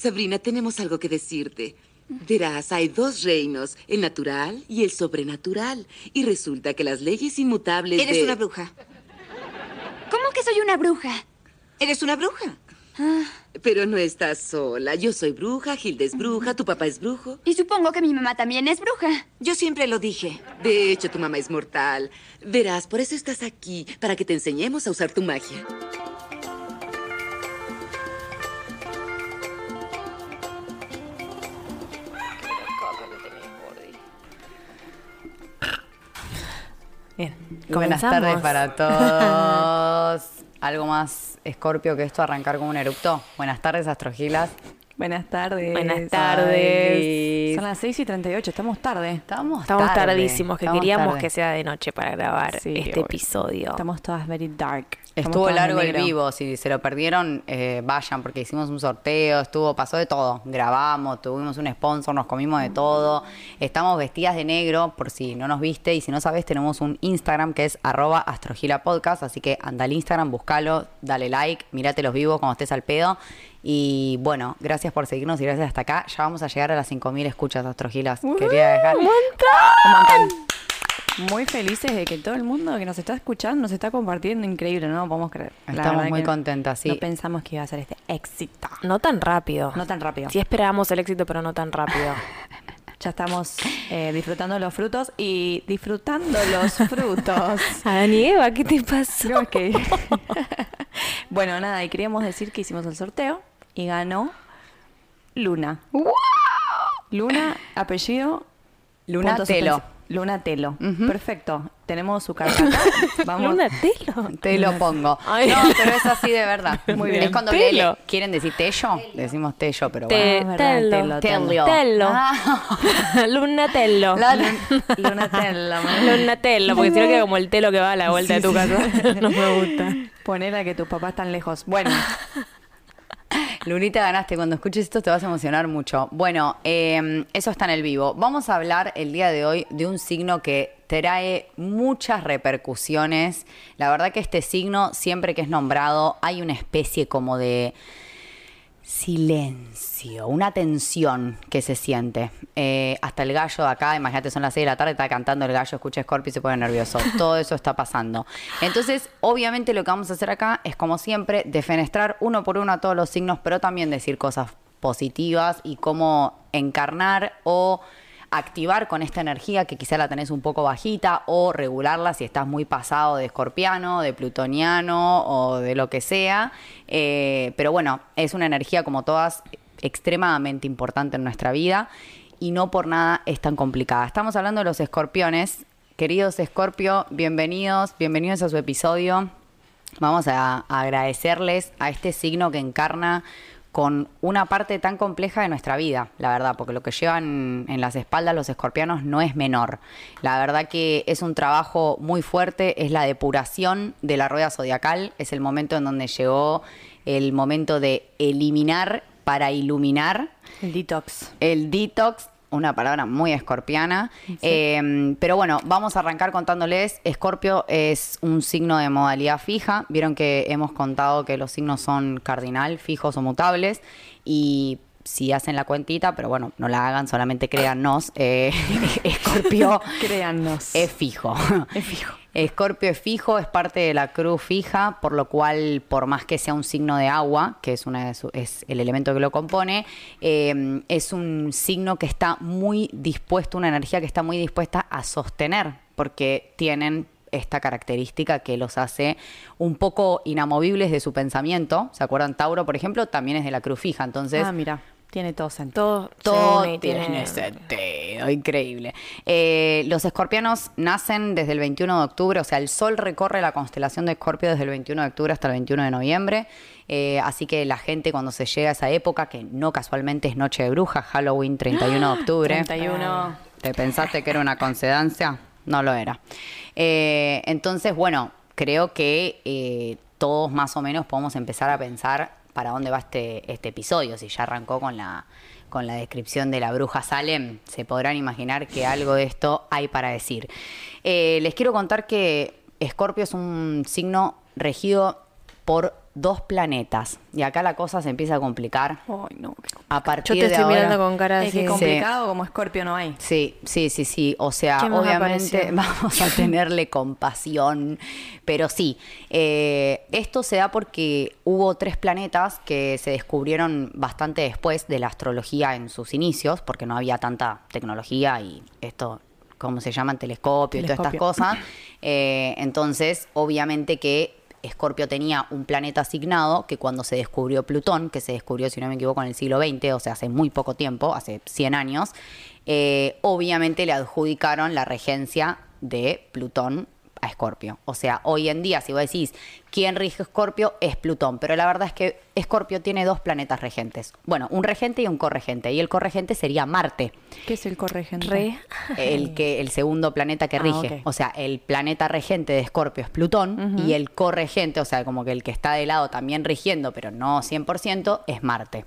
Sabrina, tenemos algo que decirte. Verás, hay dos reinos, el natural y el sobrenatural. Y resulta que las leyes inmutables Eres de- una bruja. ¿Cómo que soy una bruja? Eres una bruja. Pero no estás sola. Yo soy bruja, Gilda es bruja, tu papá es brujo. Y supongo que mi mamá también es bruja. Yo siempre lo dije. De hecho, tu mamá es mortal. Verás, por eso estás aquí, para que te enseñemos a usar tu magia. Bien. Buenas tardes para todos. Algo más escorpio que esto, arrancar con un erupto. Buenas tardes, astrogilas. Buenas tardes. Buenas tardes. Son las 6 y 38, estamos tarde. Estamos, Estamos tarde, tardísimos, que estamos queríamos tarde. que sea de noche para grabar Sí, este episodio. Estamos todas very dark. Estamos Estuvo largo el vivo, si se lo perdieron, eh, vayan, porque hicimos un sorteo, estuvo, pasó de todo. Grabamos, tuvimos un sponsor, nos comimos de todo. Estamos vestidas de negro, por si no nos viste, y si no sabes, tenemos un Instagram que es arroba astrogilapodcast, así que anda al Instagram, búscalo, dale like, mírate los vivos cuando estés al pedo. Y bueno, gracias por seguirnos y gracias hasta acá. Ya vamos a llegar a las 5.000 escuchas, Astrogilas. Quería dejar... ¡Un montón! Un montón. Muy felices de que todo el mundo que nos está escuchando nos está compartiendo. Increíble, no lo podemos creer. Estamos muy contentas, sí. No pensamos que iba a ser este éxito. No tan rápido. No tan rápido. Sí esperábamos el éxito, pero no tan rápido. Ya estamos eh, disfrutando los frutos y disfrutando los frutos. Adán y Eva, ¿qué te pasó? Creo que. bueno, nada, y queríamos decir que hicimos el sorteo y ganó Luna. Luna, apellido. Luna Telo. Luna Telo. Perfecto. Tenemos su carta acá. Vamos. Luna Telo. Te lo pongo. Ay. No, pero es así de verdad. Muy bien. Es cuando Telo. le- quieren decir tello, decimos tello, pero Te- bueno. Telo. Ah. Luna Tello. La- Luna Telo. Luna Tello, porque si no queda como el telo que va a la vuelta Sí, de tu sí. casa. No me gusta. Poner a que tus papás están lejos. Bueno, Lunita, ganaste. Cuando escuches esto te vas a emocionar mucho. Bueno, eh, eso está en el vivo. Vamos a hablar el día de hoy de un signo que trae muchas repercusiones. La verdad que este signo, siempre que es nombrado, hay una especie como de silencio, una tensión que se siente. Eh, hasta el gallo de acá, imagínate, son las 6 de la tarde, está cantando el gallo, escucha Scorpio y se pone nervioso. Todo eso está pasando. Entonces, obviamente lo que vamos a hacer acá es, como siempre, defenestrar uno por uno a todos los signos, pero también decir cosas positivas y cómo encarnar o activar con esta energía que quizá la tenés un poco bajita o regularla si estás muy pasado de escorpiano, de plutoniano o de lo que sea. Eh, pero bueno, es una energía como todas extremadamente importante en nuestra vida y no por nada es tan complicada. Estamos hablando de los escorpiones. Queridos escorpio, bienvenidos, bienvenidos a su episodio. Vamos a, a agradecerles a este signo que encarna con una parte tan compleja de nuestra vida, la verdad, porque lo que llevan en las espaldas los escorpianos no es menor. La verdad que es un trabajo muy fuerte, es la depuración de la rueda zodiacal, es el momento en donde llegó el momento de eliminar para iluminar el detox. el detox, una palabra muy escorpiana. Eh, pero bueno, vamos a arrancar contándoles. Escorpio es un signo de modalidad fija. Vieron que hemos contado que los signos son cardinal, fijos o mutables. Y si hacen la cuentita, pero bueno, no la hagan, solamente créannos. eh, Escorpio Créannos. es fijo. Es fijo. Escorpio es fijo, es parte de la cruz fija, por lo cual, por más que sea un signo de agua, que es, una de su- es el elemento que lo compone, eh, es un signo que está muy dispuesto, una energía que está muy dispuesta a sostener, porque tienen esta característica que los hace un poco inamovibles de su pensamiento. ¿Se acuerdan? Tauro, por ejemplo, también es de la cruz fija, entonces... ah, mira, tiene todo sentido. Todo, tiene sentido, increíble. Eh, los escorpianos nacen desde el 21 de octubre, o sea, el sol recorre la constelación de Escorpio desde el 21 de octubre hasta el 21 de noviembre. Eh, así que la gente cuando se llega a esa época, que no casualmente es Noche de Bruja, Halloween 31 de octubre. 31. ¿Te pensaste que era una coincidencia? No lo era. Eh, entonces, bueno, creo que todos más o menos podemos empezar a pensar para dónde va este, este episodio. Si ya arrancó con la, con la descripción de la bruja Salem, se podrán imaginar que algo de esto hay para decir. Eh, les quiero contar que Escorpio es un signo regido por dos planetas. Y acá la cosa se empieza a complicar. Ay, no. A partir Yo te de estoy ahora- mirando con cara Es que así. complicado como Scorpio no hay. Sí, sí, sí, sí. O sea, ¿Qué más obviamente vamos a tenerle compasión. Pero sí, eh, esto se da porque hubo tres planetas que se descubrieron bastante después de la astrología en sus inicios, porque no había tanta tecnología y esto, ¿cómo se llaman? Telescopio y todas estas cosas. Eh, entonces, obviamente que Escorpio tenía un planeta asignado que cuando se descubrió Plutón, que se descubrió, si no me equivoco, en el siglo XX, o sea, hace muy poco tiempo, hace 100 años, eh, obviamente le adjudicaron la regencia de Plutón a Escorpio. O sea, hoy en día, si vos decís quién rige Escorpio, es Plutón. Pero la verdad es que Escorpio tiene dos planetas regentes. Bueno, un regente y un corregente. Y el corregente sería Marte ¿Qué es el corregente? Re. el que el segundo planeta que Ah, rige. O sea, el planeta regente de Escorpio es Plutón y el corregente, o sea, como que el que está de lado también rigiendo, pero no 100%, es Marte.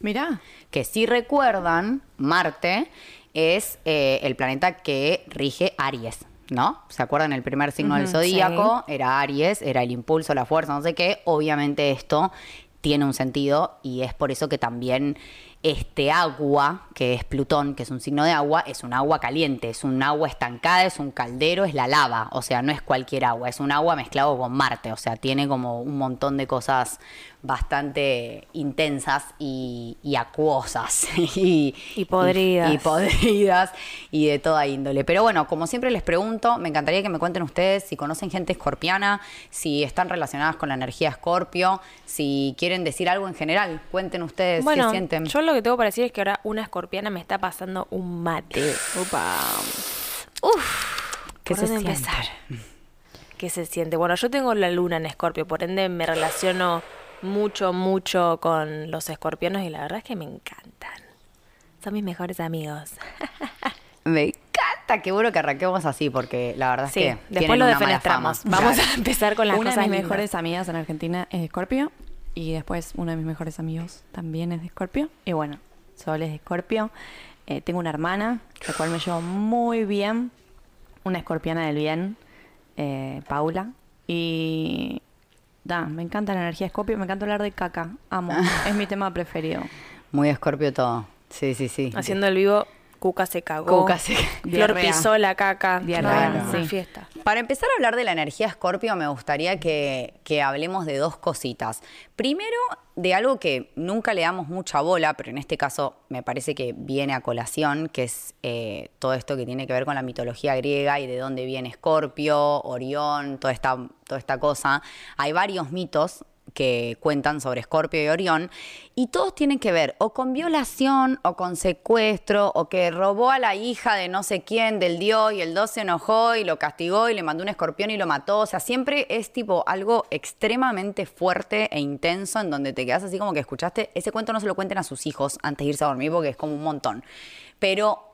Mirá. Que si recuerdan, Marte es eh, el planeta que rige Aries. ¿No? ¿Se acuerdan? El primer signo del zodíaco era Aries, era el impulso, la fuerza, no sé qué. Obviamente esto tiene un sentido y es por eso que también este agua, que es Plutón, que es un signo de agua, es un agua caliente, es un agua estancada, es un caldero, es la lava, o sea, no es cualquier agua, es un agua mezclado con Marte, o sea, tiene como un montón de cosas bastante intensas y, y acuosas y, Y podridas. y, y podridas y de toda índole. Pero bueno, como siempre les pregunto, me encantaría que me cuenten ustedes si conocen gente escorpiana, si están relacionadas con la energía escorpio, si quieren decir algo en general, cuenten ustedes Bueno, qué sienten. yo lo que tengo para decir es que ahora una escorpiana me está pasando un mate. Opa. ¿Qué ¿Por se dónde siente? empezar? ¿Qué se siente? Bueno, yo tengo la luna en escorpio, por ende me relaciono mucho, mucho con los escorpianos y la verdad es que me encantan. Son mis mejores amigos. Me encanta, qué bueno que arranquemos así, porque la verdad Sí, es que después lo defenestramos. Vamos a empezar con las Una de mis lindas. mejores amigas en Argentina es de Scorpio. Y después uno de mis mejores amigos también es de Scorpio. Y bueno, Sol es de Scorpio. Eh, tengo una hermana, la cual me llevo muy bien. Una escorpiana del bien, eh, Paula. Y. Da, me encanta la energía de Scorpio. Me encanta hablar de caca. Amo. es mi tema preferido. Muy escorpio todo. Sí, sí, sí. Haciendo el vivo, Cuca se cagó. Cuca se- Flor Diarrea. pisó la caca. Diarrea, No, sí. fiesta. Para empezar a hablar de la energía escorpio, me gustaría que, que hablemos de dos cositas. Primero, de algo que nunca le damos mucha bola, pero en este caso me parece que viene a colación, que es eh, todo esto que tiene que ver con la mitología griega y de dónde viene Escorpio, Orión, toda esta, toda esta cosa. Hay varios mitos que cuentan sobre Escorpio y Orión, y todos tienen que ver o con violación, o con secuestro, o que robó a la hija de no sé quién, del dios, y el dios se enojó y lo castigó y le mandó un escorpión y lo mató. O sea, siempre es tipo algo extremadamente fuerte e intenso en donde te quedas así como que escuchaste, ese cuento no se lo cuenten a sus hijos antes de irse a dormir porque es como un montón. Pero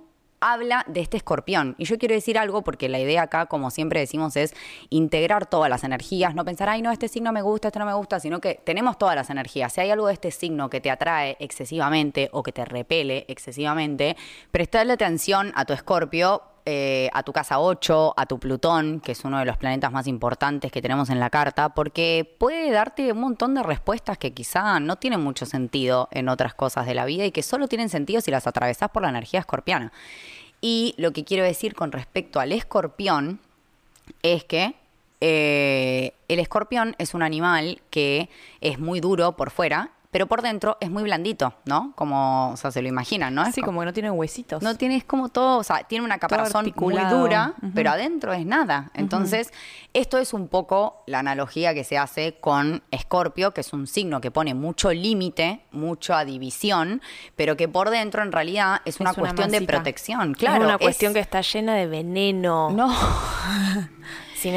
habla de este escorpión. Y yo quiero decir algo porque la idea acá, como siempre decimos, es integrar todas las energías, no pensar, ay, no, este signo me gusta, este no me gusta, sino que tenemos todas las energías. Si hay algo de este signo que te atrae excesivamente o que te repele excesivamente, prestarle atención a tu escorpio. Eh, a tu casa 8, a tu Plutón, que es uno de los planetas más importantes que tenemos en la carta, porque puede darte un montón de respuestas que quizá no tienen mucho sentido en otras cosas de la vida y que solo tienen sentido si las atravesás por la energía escorpiana. Y lo que quiero decir con respecto al escorpión es que eh, el escorpión es un animal que es muy duro por fuera, pero por dentro es muy blandito, ¿no? Como, o sea, se lo imaginan, ¿no? Es Así como que no tiene huesitos. no tiene, es como todo, o sea, tiene una caparazón muy dura, pero adentro es nada. Entonces, esto es un poco la analogía que se hace con Escorpio, que es un signo que pone mucho límite, mucha división, pero que por dentro en realidad es una Es una cuestión de protección. Claro, es una es- cuestión que está llena de veneno. No. Sin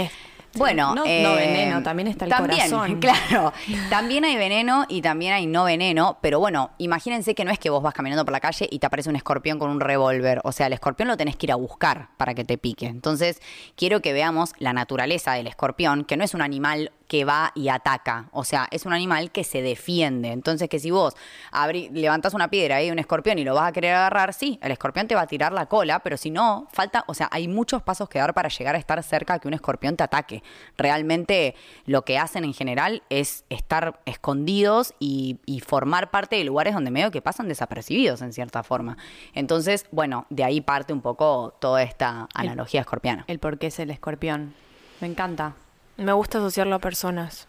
Bueno, No- no eh, veneno, también está el también, corazón. Claro, también hay veneno y también hay no veneno, pero bueno, imagínense que no es que vos vas caminando por la calle y te aparece un escorpión con un revólver, o sea, el escorpión lo tenés que ir a buscar para que te pique. Entonces, quiero que veamos la naturaleza del escorpión, que no es un animal que va y ataca. O sea, es un animal que se defiende. Entonces, que si vos abrí, levantás una piedra y hay un escorpión y lo vas a querer agarrar, sí, el escorpión te va a tirar la cola, pero si no, falta, o sea, hay muchos pasos que dar para llegar a estar cerca que un escorpión te ataque. Realmente lo que hacen en general es estar escondidos y, y formar parte de lugares donde medio que pasan desapercibidos en cierta forma. Entonces, bueno, de ahí parte un poco toda esta analogía escorpiana. El por qué es el escorpión. Me encanta. Me gusta asociarlo a personas.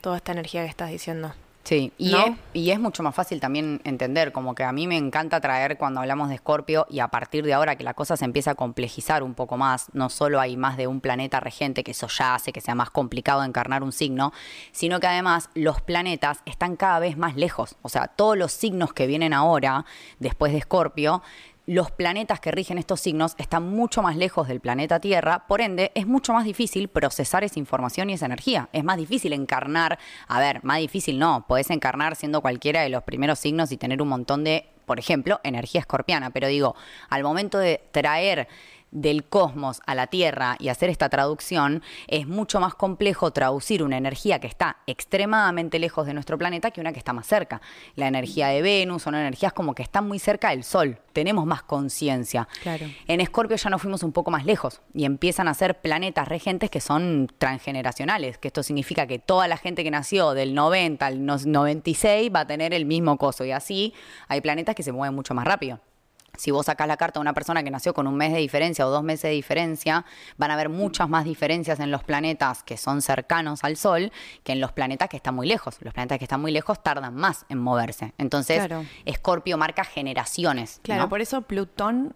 Toda esta energía que estás diciendo. Sí, y, ¿No? es, y es mucho más fácil también entender, como que a mí me encanta traer cuando hablamos de Escorpio y a partir de ahora que la cosa se empieza a complejizar un poco más, no solo hay más de un planeta regente, que eso ya hace que sea más complicado encarnar un signo, sino que además los planetas están cada vez más lejos, o sea, todos los signos que vienen ahora, después de Escorpio, los planetas que rigen estos signos están mucho más lejos del planeta Tierra, por ende es mucho más difícil procesar esa información y esa energía. Es más difícil encarnar, a ver, más difícil no, podés encarnar siendo cualquiera de los primeros signos y tener un montón de, por ejemplo, energía escorpiana, pero digo, al momento de traer del cosmos a la Tierra y hacer esta traducción, es mucho más complejo traducir una energía que está extremadamente lejos de nuestro planeta que una que está más cerca. La energía de Venus son energías como que están muy cerca del Sol, tenemos más conciencia. Claro. En Escorpio ya nos fuimos un poco más lejos y empiezan a ser planetas regentes que son transgeneracionales, que esto significa que toda la gente que nació del 90 al no- 96 va a tener el mismo coso y así hay planetas que se mueven mucho más rápido. Si vos sacás la carta de una persona que nació con un mes de diferencia o dos meses de diferencia, van a haber muchas más diferencias en los planetas que son cercanos al Sol que en los planetas que están muy lejos. Los planetas que están muy lejos tardan más en moverse. Entonces, Claro. Escorpio marca generaciones. Claro, ¿no? por eso Plutón,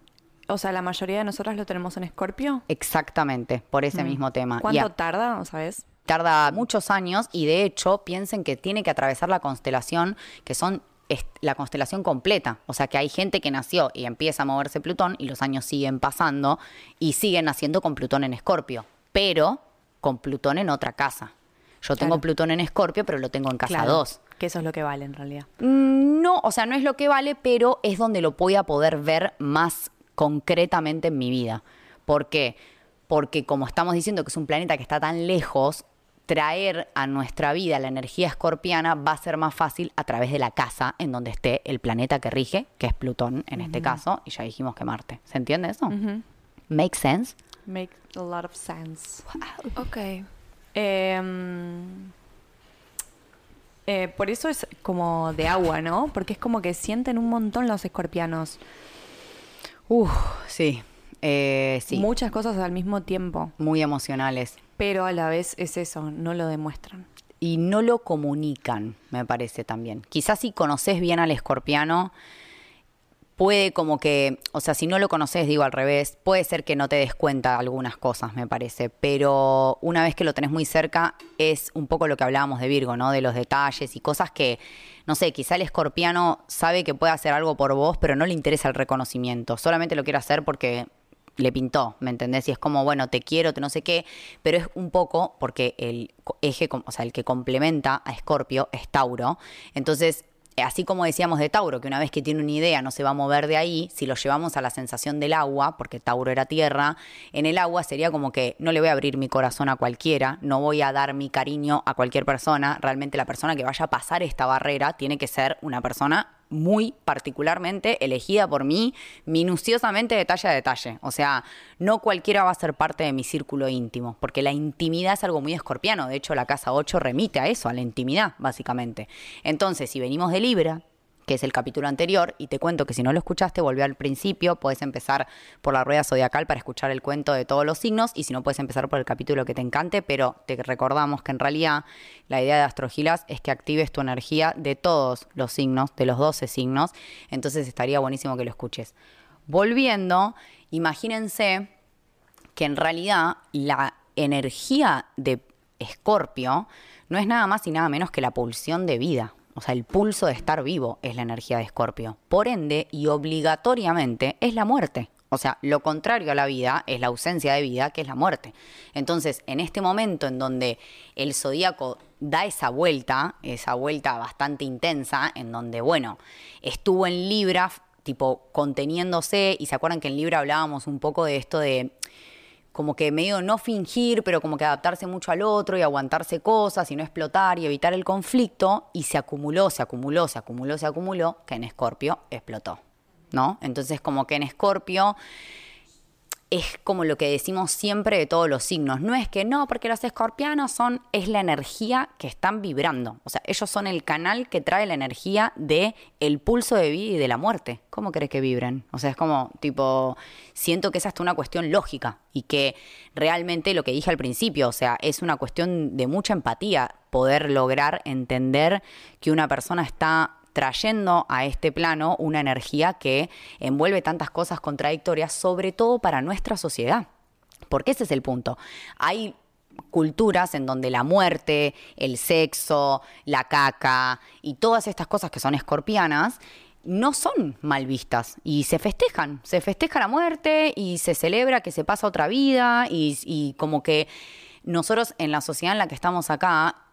o sea, la mayoría de nosotros lo tenemos en Escorpio. Exactamente, por ese mismo tema. ¿Cuánto tarda, sabes? tarda muchos años y de hecho piensen que tiene que atravesar la constelación que son la constelación completa, o sea que hay gente que nació y empieza a moverse Plutón y los años siguen pasando y siguen naciendo con Plutón en Escorpio, pero con Plutón en otra casa. Yo tengo. Plutón en Escorpio, pero lo tengo en casa 2. Que eso es lo que vale en realidad. Mm, No, o sea, no es lo que vale, pero es donde lo voy a poder ver más concretamente en mi vida. ¿Por qué? Porque como estamos diciendo que es un planeta que está tan lejos, traer a nuestra vida la energía escorpiana va a ser más fácil a través de la casa en donde esté el planeta que rige, que es Plutón en este caso, y ya dijimos que Marte. ¿Se entiende eso? ¿Make sense? Make a lot of sense. Ok. Em, eh, por eso es como de agua, ¿no? Porque es como que sienten un montón los escorpianos. Uf, sí. Eh, sí. Muchas cosas al mismo tiempo. Muy emocionales. Pero a la vez es eso, no lo demuestran. y no lo comunican, me parece también. Quizás si conoces bien al escorpiano, puede como que, o sea, si no lo conoces, digo al revés, puede ser que no te des cuenta de algunas cosas, me parece, pero una vez que lo tenés muy cerca, es un poco lo que hablábamos de Virgo, ¿no? De los detalles y cosas que, no sé, quizá el escorpiano sabe que puede hacer algo por vos, pero no le interesa el reconocimiento, solamente lo quiere hacer porque le pintó, ¿me entendés? Y es como, bueno, te quiero, te no sé qué, pero es un poco porque el eje, o sea, el que complementa a Escorpio es Tauro. Entonces, eh, así como decíamos de Tauro, que una vez que tiene una idea no se va a mover de ahí, si lo llevamos a la sensación del agua, porque Tauro era tierra, en el agua sería como que no le voy a abrir mi corazón a cualquiera, no voy a dar mi cariño a cualquier persona, realmente la persona que vaya a pasar esta barrera tiene que ser una persona muy particularmente elegida por mí, minuciosamente detalle a detalle. O sea, no cualquiera va a ser parte de mi círculo íntimo, porque la intimidad es algo muy escorpiano. De hecho, la casa 8 remite a eso, a la intimidad, básicamente. Entonces, si venimos de Libra, que es el capítulo anterior, y te cuento que si no lo escuchaste, volví al principio, puedes empezar por la rueda zodiacal para escuchar el cuento de todos los signos, y si no, puedes empezar por el capítulo que te encante, pero te recordamos que en realidad la idea de Astrogilas es que actives tu energía de todos los signos, de los 12 signos, entonces estaría buenísimo que lo escuches. Volviendo, imagínense que en realidad la energía de Escorpio no es nada más y nada menos que la pulsión de vida. O sea, el pulso de estar vivo es la energía de Escorpio. Por ende, y obligatoriamente, es la muerte. O sea, lo contrario a la vida es la ausencia de vida, que es la muerte. Entonces, en este momento en donde el zodíaco da esa vuelta, esa vuelta bastante intensa, en donde, bueno, estuvo en Libra, tipo conteniéndose, y se acuerdan que en Libra hablábamos un poco de esto de como que medio no fingir, pero como que adaptarse mucho al otro y aguantarse cosas y no explotar y evitar el conflicto. Y se acumuló, se acumuló, se acumuló, se acumuló, que en Escorpio explotó. ¿No? Entonces, como que en Escorpio es como lo que decimos siempre de todos los signos. No es que no, porque los escorpianos son, es la energía que están vibrando. O sea, ellos son el canal que trae la energía de el pulso de vida y de la muerte. ¿Cómo crees que vibren? O sea, es como, tipo, siento que es hasta una cuestión lógica y que realmente lo que dije al principio, o sea, es una cuestión de mucha empatía poder lograr entender que una persona está trayendo a este plano una energía que envuelve tantas cosas contradictorias, sobre todo para nuestra sociedad. Porque ese es el punto. Hay culturas en donde la muerte, el sexo, la caca y todas estas cosas que son escorpianas no son mal vistas y se festejan, se festeja la muerte y se celebra que se pasa otra vida y, y como que nosotros en la sociedad en la que estamos acá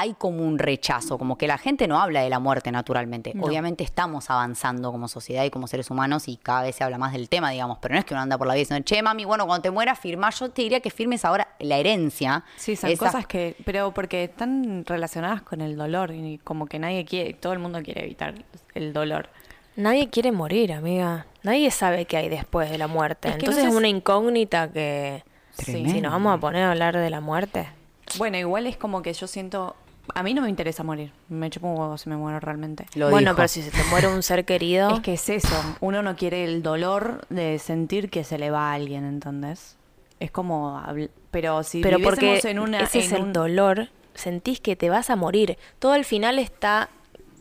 hay como un rechazo, como que la gente no habla de la muerte naturalmente. Obviamente estamos avanzando como sociedad y como seres humanos y cada vez se habla más del tema, digamos, pero no es que uno anda por la vida diciendo, che, mami, bueno, cuando te mueras, firma, yo te diría que firmes ahora la herencia. Sí, son Esa- cosas que, pero porque están relacionadas con el dolor y como que nadie quiere, todo el mundo quiere evitar el dolor. Nadie quiere morir, amiga. Nadie sabe qué hay después de la muerte. Es que no Entonces es una incógnita que Tremendo. si nos vamos a poner a hablar de la muerte. Bueno, igual es como que yo siento, a mí no me interesa morir, me chupo un huevo si me muero realmente. Lo bueno, dijo. pero si se te muere un ser querido, Es que es eso, uno no quiere el dolor de sentir que se le va a alguien, ¿entendés? Es como, pero si pero porque en una, ese es en el un- dolor, sentís que te vas a morir. Todo al final está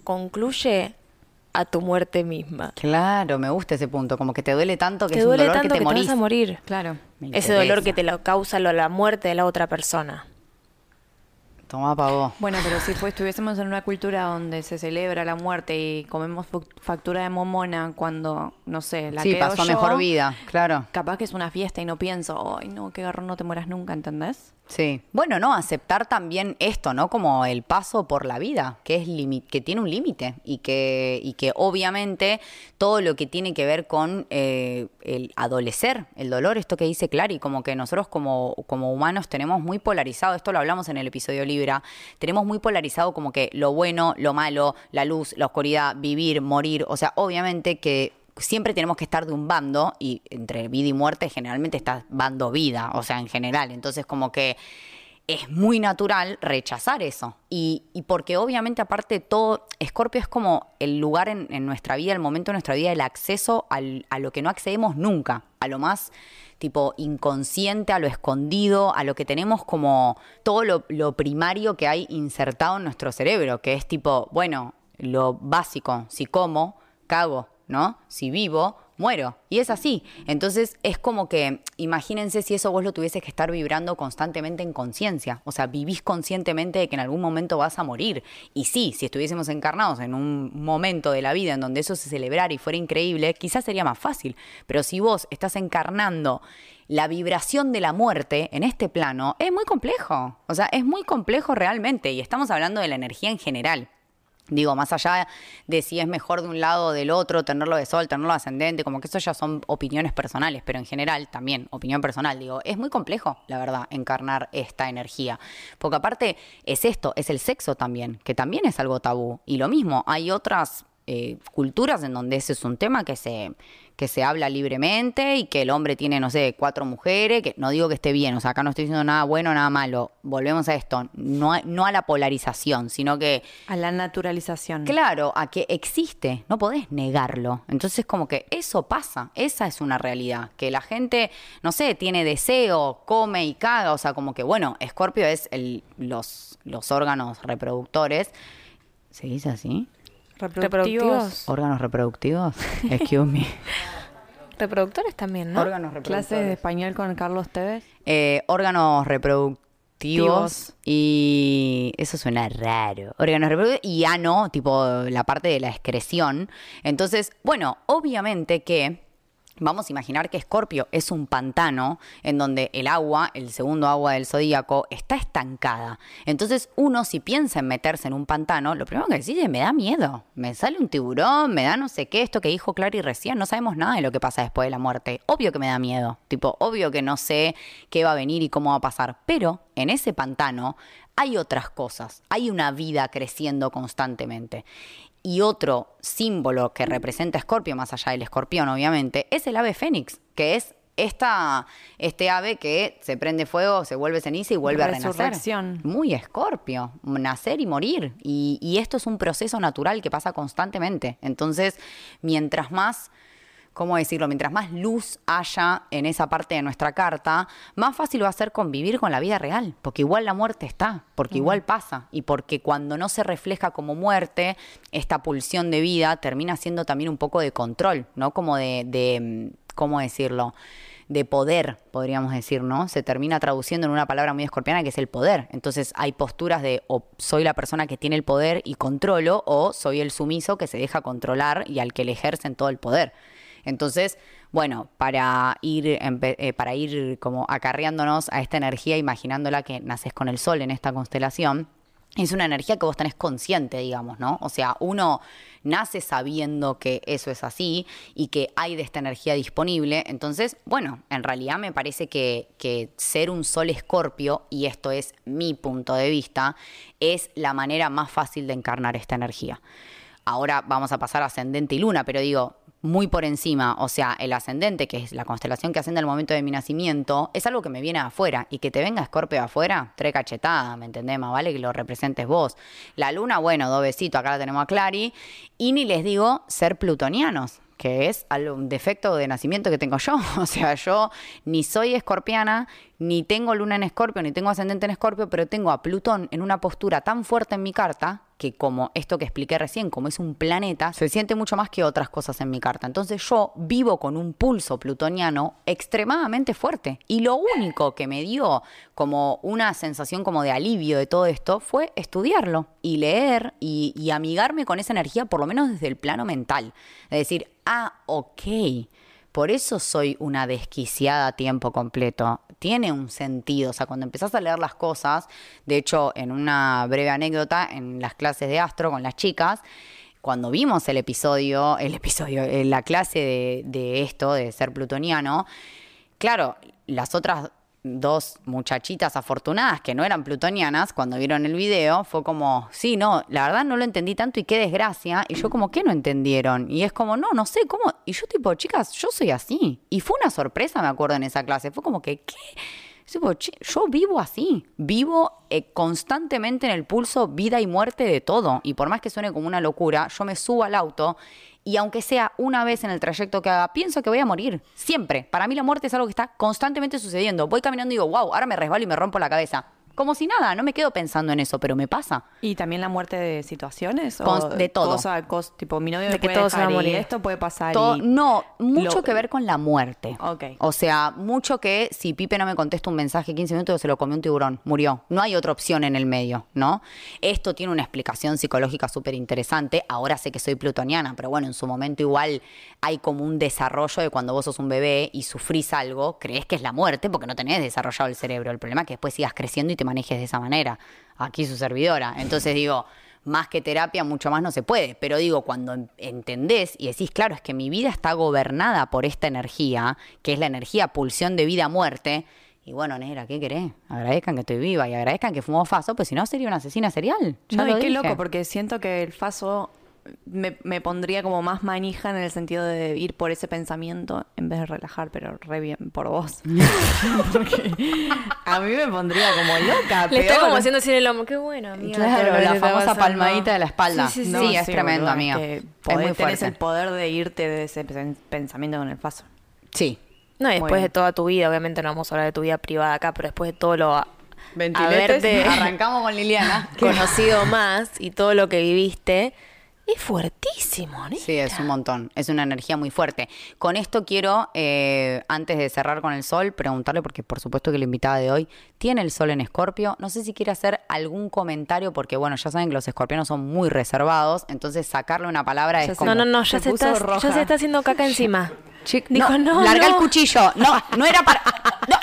concluye a tu muerte misma. Claro, me gusta ese punto, como que te duele tanto que te es un duele dolor tanto que te que, morís. te vas a morir. Claro. Ese dolor que te lo causa lo- la muerte de la otra persona. Toma pa' vos. Bueno, pero si pues, estuviésemos en una cultura donde se celebra la muerte y comemos factura de momona cuando, no sé, la sí, quedo pasó yo, mejor vida, claro. Capaz que es una fiesta y no pienso, ay, no, qué garrón, no te mueras nunca, ¿entendés? Sí. Bueno, no, aceptar también esto, ¿no? Como el paso por la vida, que es que tiene un límite y que, y que obviamente todo lo que tiene que ver con eh, el adolecer, el dolor, esto que dice Clary, como que nosotros como, como humanos tenemos muy polarizado, esto lo hablamos en el episodio Libra, tenemos muy polarizado como que lo bueno, lo malo, la luz, la oscuridad, vivir, morir, o sea, obviamente que siempre tenemos que estar de un bando y entre vida y muerte generalmente está bando vida, o sea, en general. Entonces como que es muy natural rechazar eso. Y, porque obviamente aparte todo, Escorpio es como el lugar en, en nuestra vida, el momento de nuestra vida, el acceso al- a lo que no accedemos nunca, a lo más tipo inconsciente, a lo escondido, a lo que tenemos como todo lo, lo primario que hay insertado en nuestro cerebro, que es tipo, bueno, lo básico, si como, cago, ¿no? Si vivo, muero. Y es así. Entonces es como que, imagínense si eso vos lo tuvieses que estar vibrando constantemente en conciencia. O sea, vivís conscientemente de que en algún momento vas a morir. Y sí, si estuviésemos encarnados en un momento de la vida en donde eso se celebrara y fuera increíble, quizás sería más fácil. Pero si vos estás encarnando la vibración de la muerte en este plano, es muy complejo. O sea, es muy complejo realmente. Y estamos hablando de la energía en general. Digo, más allá de si es mejor de un lado o del otro, tenerlo de sol, tenerlo ascendente, como que eso ya son opiniones personales, pero en general también, opinión personal, digo, es muy complejo, la verdad, encarnar esta energía. Porque aparte es esto, es el sexo también, que también es algo tabú. Y lo mismo, hay otras eh, culturas en donde ese es un tema que se, que se habla libremente y que el hombre tiene, no sé, cuatro mujeres, que no digo que esté bien, o sea, acá no estoy diciendo nada bueno, nada malo. Volvemos a esto, no, a- no a la polarización, sino que A la naturalización. Claro, a que existe, no podés negarlo. Entonces como que eso pasa, esa es una realidad, que la gente, no sé, tiene deseo, come y caga, o sea, como que bueno, Escorpio es el, los, los órganos reproductores, ¿se dice así? Reproductivos. ¿Órganos reproductivos? Excuse me. Reproductores también, ¿no? Órganos reproductores. Clase de español con Carlos Tevez. Eh, órganos reproductivos Tivos. y eso suena raro. Órganos reproductivos y ano, tipo la parte de la excreción. Entonces, bueno, obviamente que Vamos a imaginar que Escorpio es un pantano en donde el agua, el segundo agua del zodíaco, está estancada. Entonces, uno, si piensa en meterse en un pantano, lo primero que decide es: me da miedo. Me sale un tiburón, me da no sé qué, esto que dijo Clary recién. No sabemos nada de lo que pasa después de la muerte. Obvio que me da miedo. Tipo, obvio que no sé qué va a venir y cómo va a pasar. Pero en ese pantano hay otras cosas. Hay una vida creciendo constantemente. Y otro símbolo que representa a Escorpio, más allá del escorpión, obviamente, es el ave fénix, que es esta, este ave que se prende fuego, se vuelve ceniza y vuelve a renacer. Muy escorpio, nacer y morir. Y, y esto es un proceso natural que pasa constantemente. Entonces, mientras más ¿cómo decirlo? Mientras más luz haya en esa parte de nuestra carta, más fácil va a ser convivir con la vida real, porque igual la muerte está, porque igual pasa, y porque cuando no se refleja como muerte, esta pulsión de vida termina siendo también un poco de control, ¿no? Como de, de ¿cómo decirlo? de poder, podríamos decir, ¿no? Se termina traduciendo en una palabra muy escorpiana que es el poder. Entonces hay posturas de o soy la persona que tiene el poder y controlo, o soy el sumiso que se deja controlar y al que le ejercen todo el poder. Entonces, bueno, para ir, eh, para ir como acarreándonos a esta energía, imaginándola que naces con el sol en esta constelación, es una energía que vos tenés consciente, digamos, ¿no? O sea, uno nace sabiendo que eso es así y que hay de esta energía disponible. Entonces, bueno, en realidad me parece que, que ser un sol escorpio, y esto es mi punto de vista, es la manera más fácil de encarnar esta energía. Ahora vamos a pasar a ascendente y luna, pero digo, muy por encima, o sea, el ascendente, que es la constelación que ascende al momento de mi nacimiento, es algo que me viene afuera. Y que te venga Escorpio afuera, tres cachetadas, ¿me entendés? Más vale que lo representes vos. La luna, bueno, besitos, acá la tenemos a Clary. Y ni les digo ser plutonianos, que es un defecto de nacimiento que tengo yo. O sea, yo ni soy escorpiana, ni tengo luna en escorpio, ni tengo ascendente en escorpio, pero tengo a Plutón en una postura tan fuerte en mi carta que como esto que expliqué recién, como es un planeta, se siente mucho más que otras cosas en mi carta. Entonces yo vivo con un pulso plutoniano extremadamente fuerte. Y lo único que me dio como una sensación como de alivio de todo esto fue estudiarlo y leer y, y amigarme con esa energía, por lo menos desde el plano mental. De decir, ah, ok. Por eso soy una desquiciada a tiempo completo. Tiene un sentido. O sea, cuando empezás a leer las cosas, de hecho, en una breve anécdota, en las clases de astro con las chicas, cuando vimos el episodio, el episodio, eh, la clase de, de esto, de ser plutoniano, claro, las otras dos muchachitas afortunadas que no eran plutonianas, cuando vieron el video, fue como, sí, no, la verdad no lo entendí tanto y qué desgracia. Y yo como, ¿qué no entendieron? Y es como, no, no sé, ¿cómo? Y yo tipo, chicas, yo soy así. Y fue una sorpresa, me acuerdo, en esa clase. Fue como que, ¿qué? Tipo, "Che, yo vivo así, vivo eh, constantemente en el pulso vida y muerte de todo. Y por más que suene como una locura, yo me subo al auto y aunque sea una vez en el trayecto que haga, pienso que voy a morir. Siempre. Para mí la muerte es algo que está constantemente sucediendo. Voy caminando y digo, wow, ahora me resbalo y me rompo la cabeza. Como si nada, no me quedo pensando en eso, pero me pasa. ¿Y también la muerte de situaciones? Con- de todo. cosa- cos- tipo, mi novio De me que puede todos se a morir. esto puede pasar. Todo- y- no, mucho lo- que ver con la muerte. Ok. O sea, mucho que si Pipe no me contesta un mensaje 15 minutos se lo comió un tiburón, murió. No hay otra opción en el medio, ¿no? Esto tiene una explicación psicológica súper interesante. Ahora sé que soy plutoniana, pero bueno, en su momento igual hay como un desarrollo de cuando vos sos un bebé y sufrís algo, crees que es la muerte porque no tenés desarrollado el cerebro. El problema es que después sigas creciendo y te manejes de esa manera. Aquí su servidora. Entonces digo, más que terapia, mucho más no se puede. Pero digo, cuando en- entendés y decís, claro, es que mi vida está gobernada por esta energía, que es la energía pulsión de vida-muerte. Y bueno, negra, ¿qué querés? Agradezcan que estoy viva y agradezcan que fumo faso, pues si no sería una asesina serial. Ya No, lo y qué dije. loco, porque siento que el faso me, me pondría como más manija en el sentido de ir por ese pensamiento en vez de relajar, pero re bien por vos. Porque a mí me pondría como loca. Le está peor. como haciendo así en el hombro. Qué bueno, amiga. Claro, la está famosa palmadita de la espalda. Sí, sí, No, sí. es tremendo, boluda, amiga. que Es muy fuerte. el poder de irte de ese pen- pensamiento con el faso. Sí. No, y después de toda tu vida, obviamente no vamos a hablar de tu vida privada acá, pero después de todo lo Ventiletes. haberte Arrancamos con Liliana. conocido más y todo lo que viviste, es fuertísimo, ¿no? Sí, es un montón. Es una energía muy fuerte. Con esto quiero, eh, antes de cerrar con el sol, preguntarle, porque por supuesto que la invitada de hoy tiene el sol en escorpio. No sé si quiere hacer algún comentario, porque bueno, ya saben que los escorpianos son muy reservados, entonces sacarle una palabra Ya es como... No, no, no, ya Se está, roja. ya se está haciendo caca encima. Chic- Dijo, no, larga no. el cuchillo. No, no era para. No.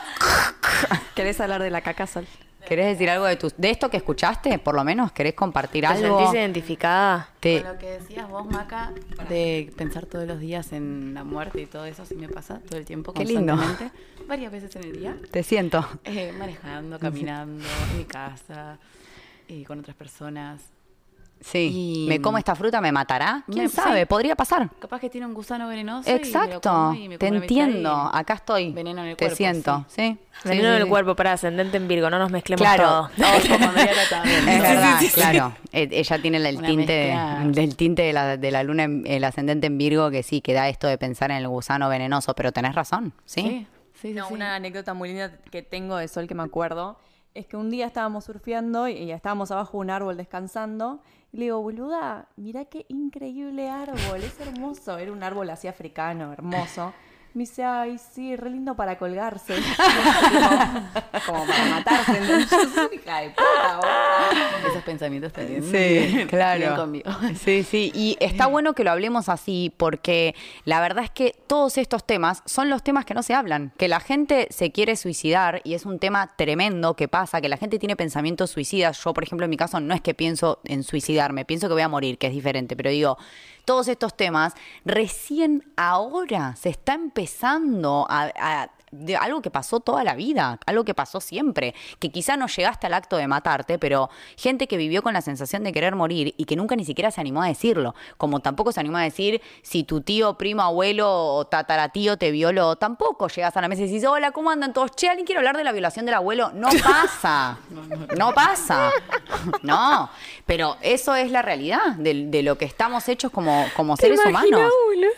¿Querés hablar de la caca, Sol? ¿Querés decir algo de tus, de esto que escuchaste? Por lo menos, ¿querés compartir ¿Te algo? sentís identificada? Te- Con lo que decías vos, Maca, de pensar todos los días en la muerte y todo eso, sí me pasa todo el tiempo, Qué lindo. constantemente, varias veces en el día, Te siento. eh, manejando, caminando, en mi casa, eh, con otras personas. Sí. Y- ¿Me como esta fruta? ¿Me matará? ¿Quién Me- sabe? sí. Podría pasar. Capaz que tiene un gusano venenoso. y me lo Exacto. como y me Te y entiendo. Acá estoy. Veneno en el Te cuerpo, siento. Sí. Sí, Veneno sí, en el sí. cuerpo para ascendente en Virgo, no nos mezclemos Claro. todo. También. Es verdad, claro. Eh, Ella tiene el Una tinte, del tinte de la, de la luna, en- el ascendente en Virgo, que sí, que da esto de pensar en el gusano venenoso, pero tenés razón, ¿sí? Sí, sí, sí. No, sí. una anécdota muy linda que tengo de Sol que me acuerdo es que un día estábamos surfeando y estábamos abajo de un árbol descansando. Le digo, boluda, mirá qué increíble árbol, es hermoso. Era un árbol así africano, hermoso. Me dice, ay, sí, re lindo para colgarse. Como para matarse. Yo soy hija de puta. Esos pensamientos también. Sí, claro. conmigo. Sí, sí. Y está bueno que lo hablemos así porque la verdad es que todos estos temas son los temas que no se hablan. Que la gente se quiere suicidar y es un tema tremendo que pasa, que la gente tiene pensamientos suicidas. Yo, por ejemplo, en mi caso no es que pienso en suicidarme, pienso que voy a morir, que es diferente, pero digo, todos estos temas recién ahora se está empezando a... de algo que pasó toda la vida, algo que pasó siempre, que quizá no llegaste al acto de matarte, pero gente que vivió con la sensación de querer morir y que nunca ni siquiera se animó a decirlo, como tampoco se animó a decir si tu tío, primo, abuelo o tataratío te violó, tampoco llegas a la mesa y dices, hola, ¿cómo andan todos? Che, ¿alguien quiere hablar de la violación del abuelo? No pasa, no pasa, no, pero eso es la realidad de, de lo que estamos hechos como, como seres humanos. boludo?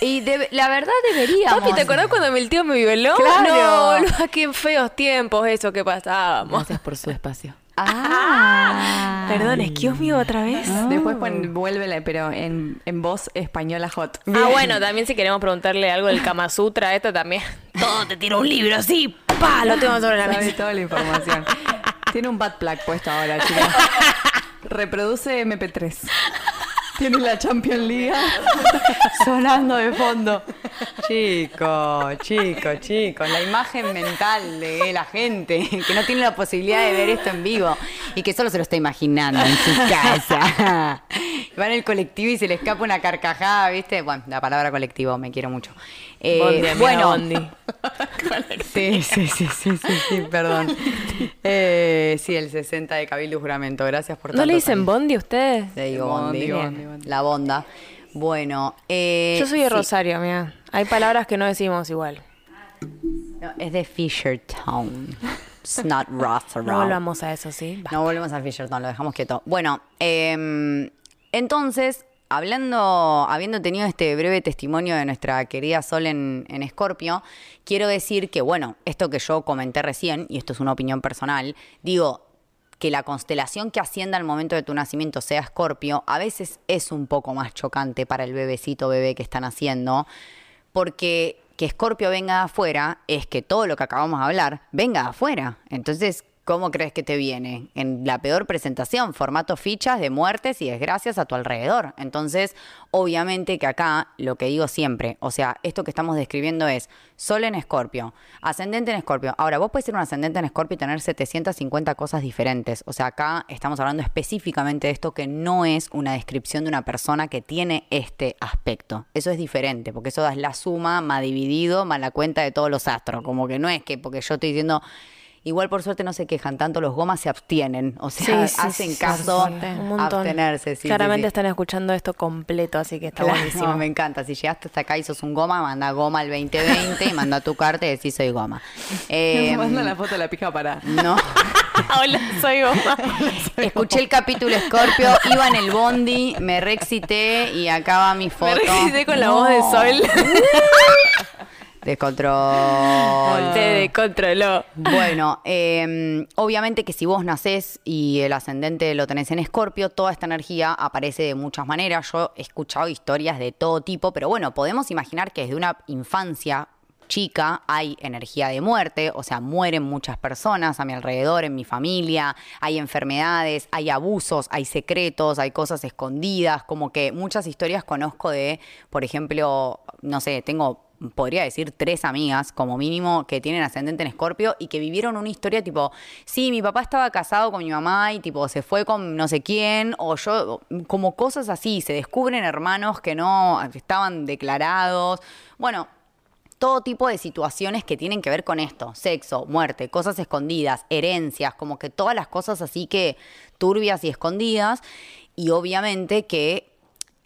Y de- la verdad deberíamos. Papi, ¿te acordás cuando mi tío me violó? Claro. No, boludo, qué feos tiempos eso que pasábamos. Gracias por su espacio. Ah. Perdón, excuse me otra vez. Después pon- vuélvele, pero en, en voz española hot. Ah, bueno, también si queremos preguntarle algo del Kama Sutra, esto también. Todo te tira un libro así, pa, lo tengo sobre la mesa. toda la información. Tiene un bad plug puesto ahora, chicos. Reproduce MP3. Tiene la Champions League. Sonando de fondo. Chicos, chicos, chicos, la imagen mental de la gente que no tiene la posibilidad de ver esto en vivo y que solo se lo está imaginando en su casa. Va en el colectivo y se le escapa una carcajada, ¿viste? Bueno, la palabra colectivo, me quiero mucho. Eh, Bondi, bueno, bondi. Sí, sí, sí, sí, sí, sí, perdón. Eh, sí, el 60 de Cabildo Juramento. Gracias por ¿No tantos le dicen años. bondi a ustedes? Le digo Bondi, bondi. bondi, bondi. La bonda. Bueno, eh, Yo soy de sí. Rosario, mira. Hay palabras que no decimos igual. No, es de Fishertown. It's not Rothero. No volvamos a eso, ¿sí? No volvemos a Fishertown, lo dejamos quieto. Bueno, eh, entonces, hablando, habiendo tenido este breve testimonio de nuestra querida Sol en, en Escorpio, quiero decir que, bueno, esto que yo comenté recién, y esto es una opinión personal, digo, que la constelación que ascienda al momento de tu nacimiento sea Escorpio, a veces es un poco más chocante para el bebecito bebé que están haciendo, porque que Escorpio venga de afuera es que todo lo que acabamos de hablar venga de afuera. Entonces, ¿cómo crees que te viene? En la peor presentación, formato fichas de muertes y desgracias a tu alrededor. Entonces, obviamente que acá, lo que digo siempre, o sea, esto que estamos describiendo es Sol en Escorpio, ascendente en Escorpio. Ahora, vos puedes ser un ascendente en Escorpio y tener 750 cosas diferentes. O sea, acá estamos hablando específicamente de esto que no es una descripción de una persona que tiene este aspecto. Eso es diferente, porque eso es la suma más dividido más la cuenta de todos los astros. Como que no es que porque yo estoy diciendo... Igual por suerte no se quejan tanto, los gomas se abstienen, o sea, Sí, sí, hacen sí, caso. Un abstenerse. Claramente sí. están escuchando esto completo, así que está Claro, buenísimo. me encanta. Si llegaste hasta acá y sos un goma, manda goma al 2020 y manda tu carta y decís soy goma. Eh, Manda la foto de la pija para. no. Hola, soy Goma. Escuché el capítulo Scorpio, iba en el bondi, me reexcité y acá va mi Me foto. revisé con la voz de Sol. Descontrol. Te descontroló. Bueno, eh, obviamente que si vos nacés y el ascendente lo tenés en Escorpio, toda esta energía aparece de muchas maneras. Yo he escuchado historias de todo tipo, pero bueno, podemos imaginar que desde una infancia chica hay energía de muerte, o sea, mueren muchas personas a mi alrededor, en mi familia, hay enfermedades, hay abusos, hay secretos, hay cosas escondidas, como que muchas historias conozco de, por ejemplo, no sé, tengo podría decir tres amigas, como mínimo, que tienen ascendente en Escorpio y que vivieron una historia tipo, sí, mi papá estaba casado con mi mamá y tipo se fue con no sé quién, o yo, como cosas así, se descubren hermanos que no estaban declarados. Bueno, todo tipo de situaciones que tienen que ver con esto, sexo, muerte, cosas escondidas, herencias, como que todas las cosas así que turbias y escondidas, y obviamente que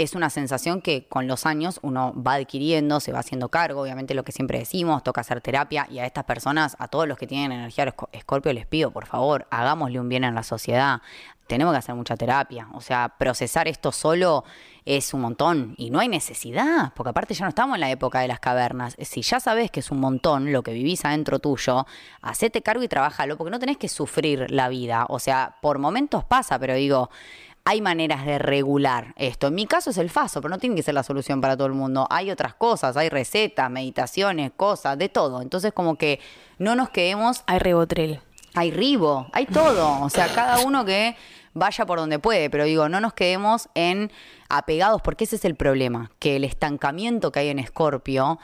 es una sensación que con los años uno va adquiriendo, se va haciendo cargo, obviamente lo que siempre decimos, toca hacer terapia y a estas personas, a todos los que tienen energía esco- escorpio, les pido, por favor, hagámosle un bien a la sociedad. Tenemos que hacer mucha terapia, o sea, procesar esto solo es un montón y no hay necesidad, porque aparte ya no estamos en la época de las cavernas. Si ya sabes que es un montón lo que vivís adentro tuyo, hacete cargo y trabájalo, porque no tenés que sufrir la vida. O sea, por momentos pasa, pero digo, hay maneras de regular esto. En mi caso es el faso, pero no tiene que ser la solución para todo el mundo. Hay otras cosas, hay recetas, meditaciones, cosas, de todo. Entonces como que no nos quedemos, Hay ribotril. hay ribo, hay todo. O sea, cada uno que vaya por donde puede, pero digo, no nos quedemos en apegados, porque ese es el problema, que el estancamiento que hay en Escorpio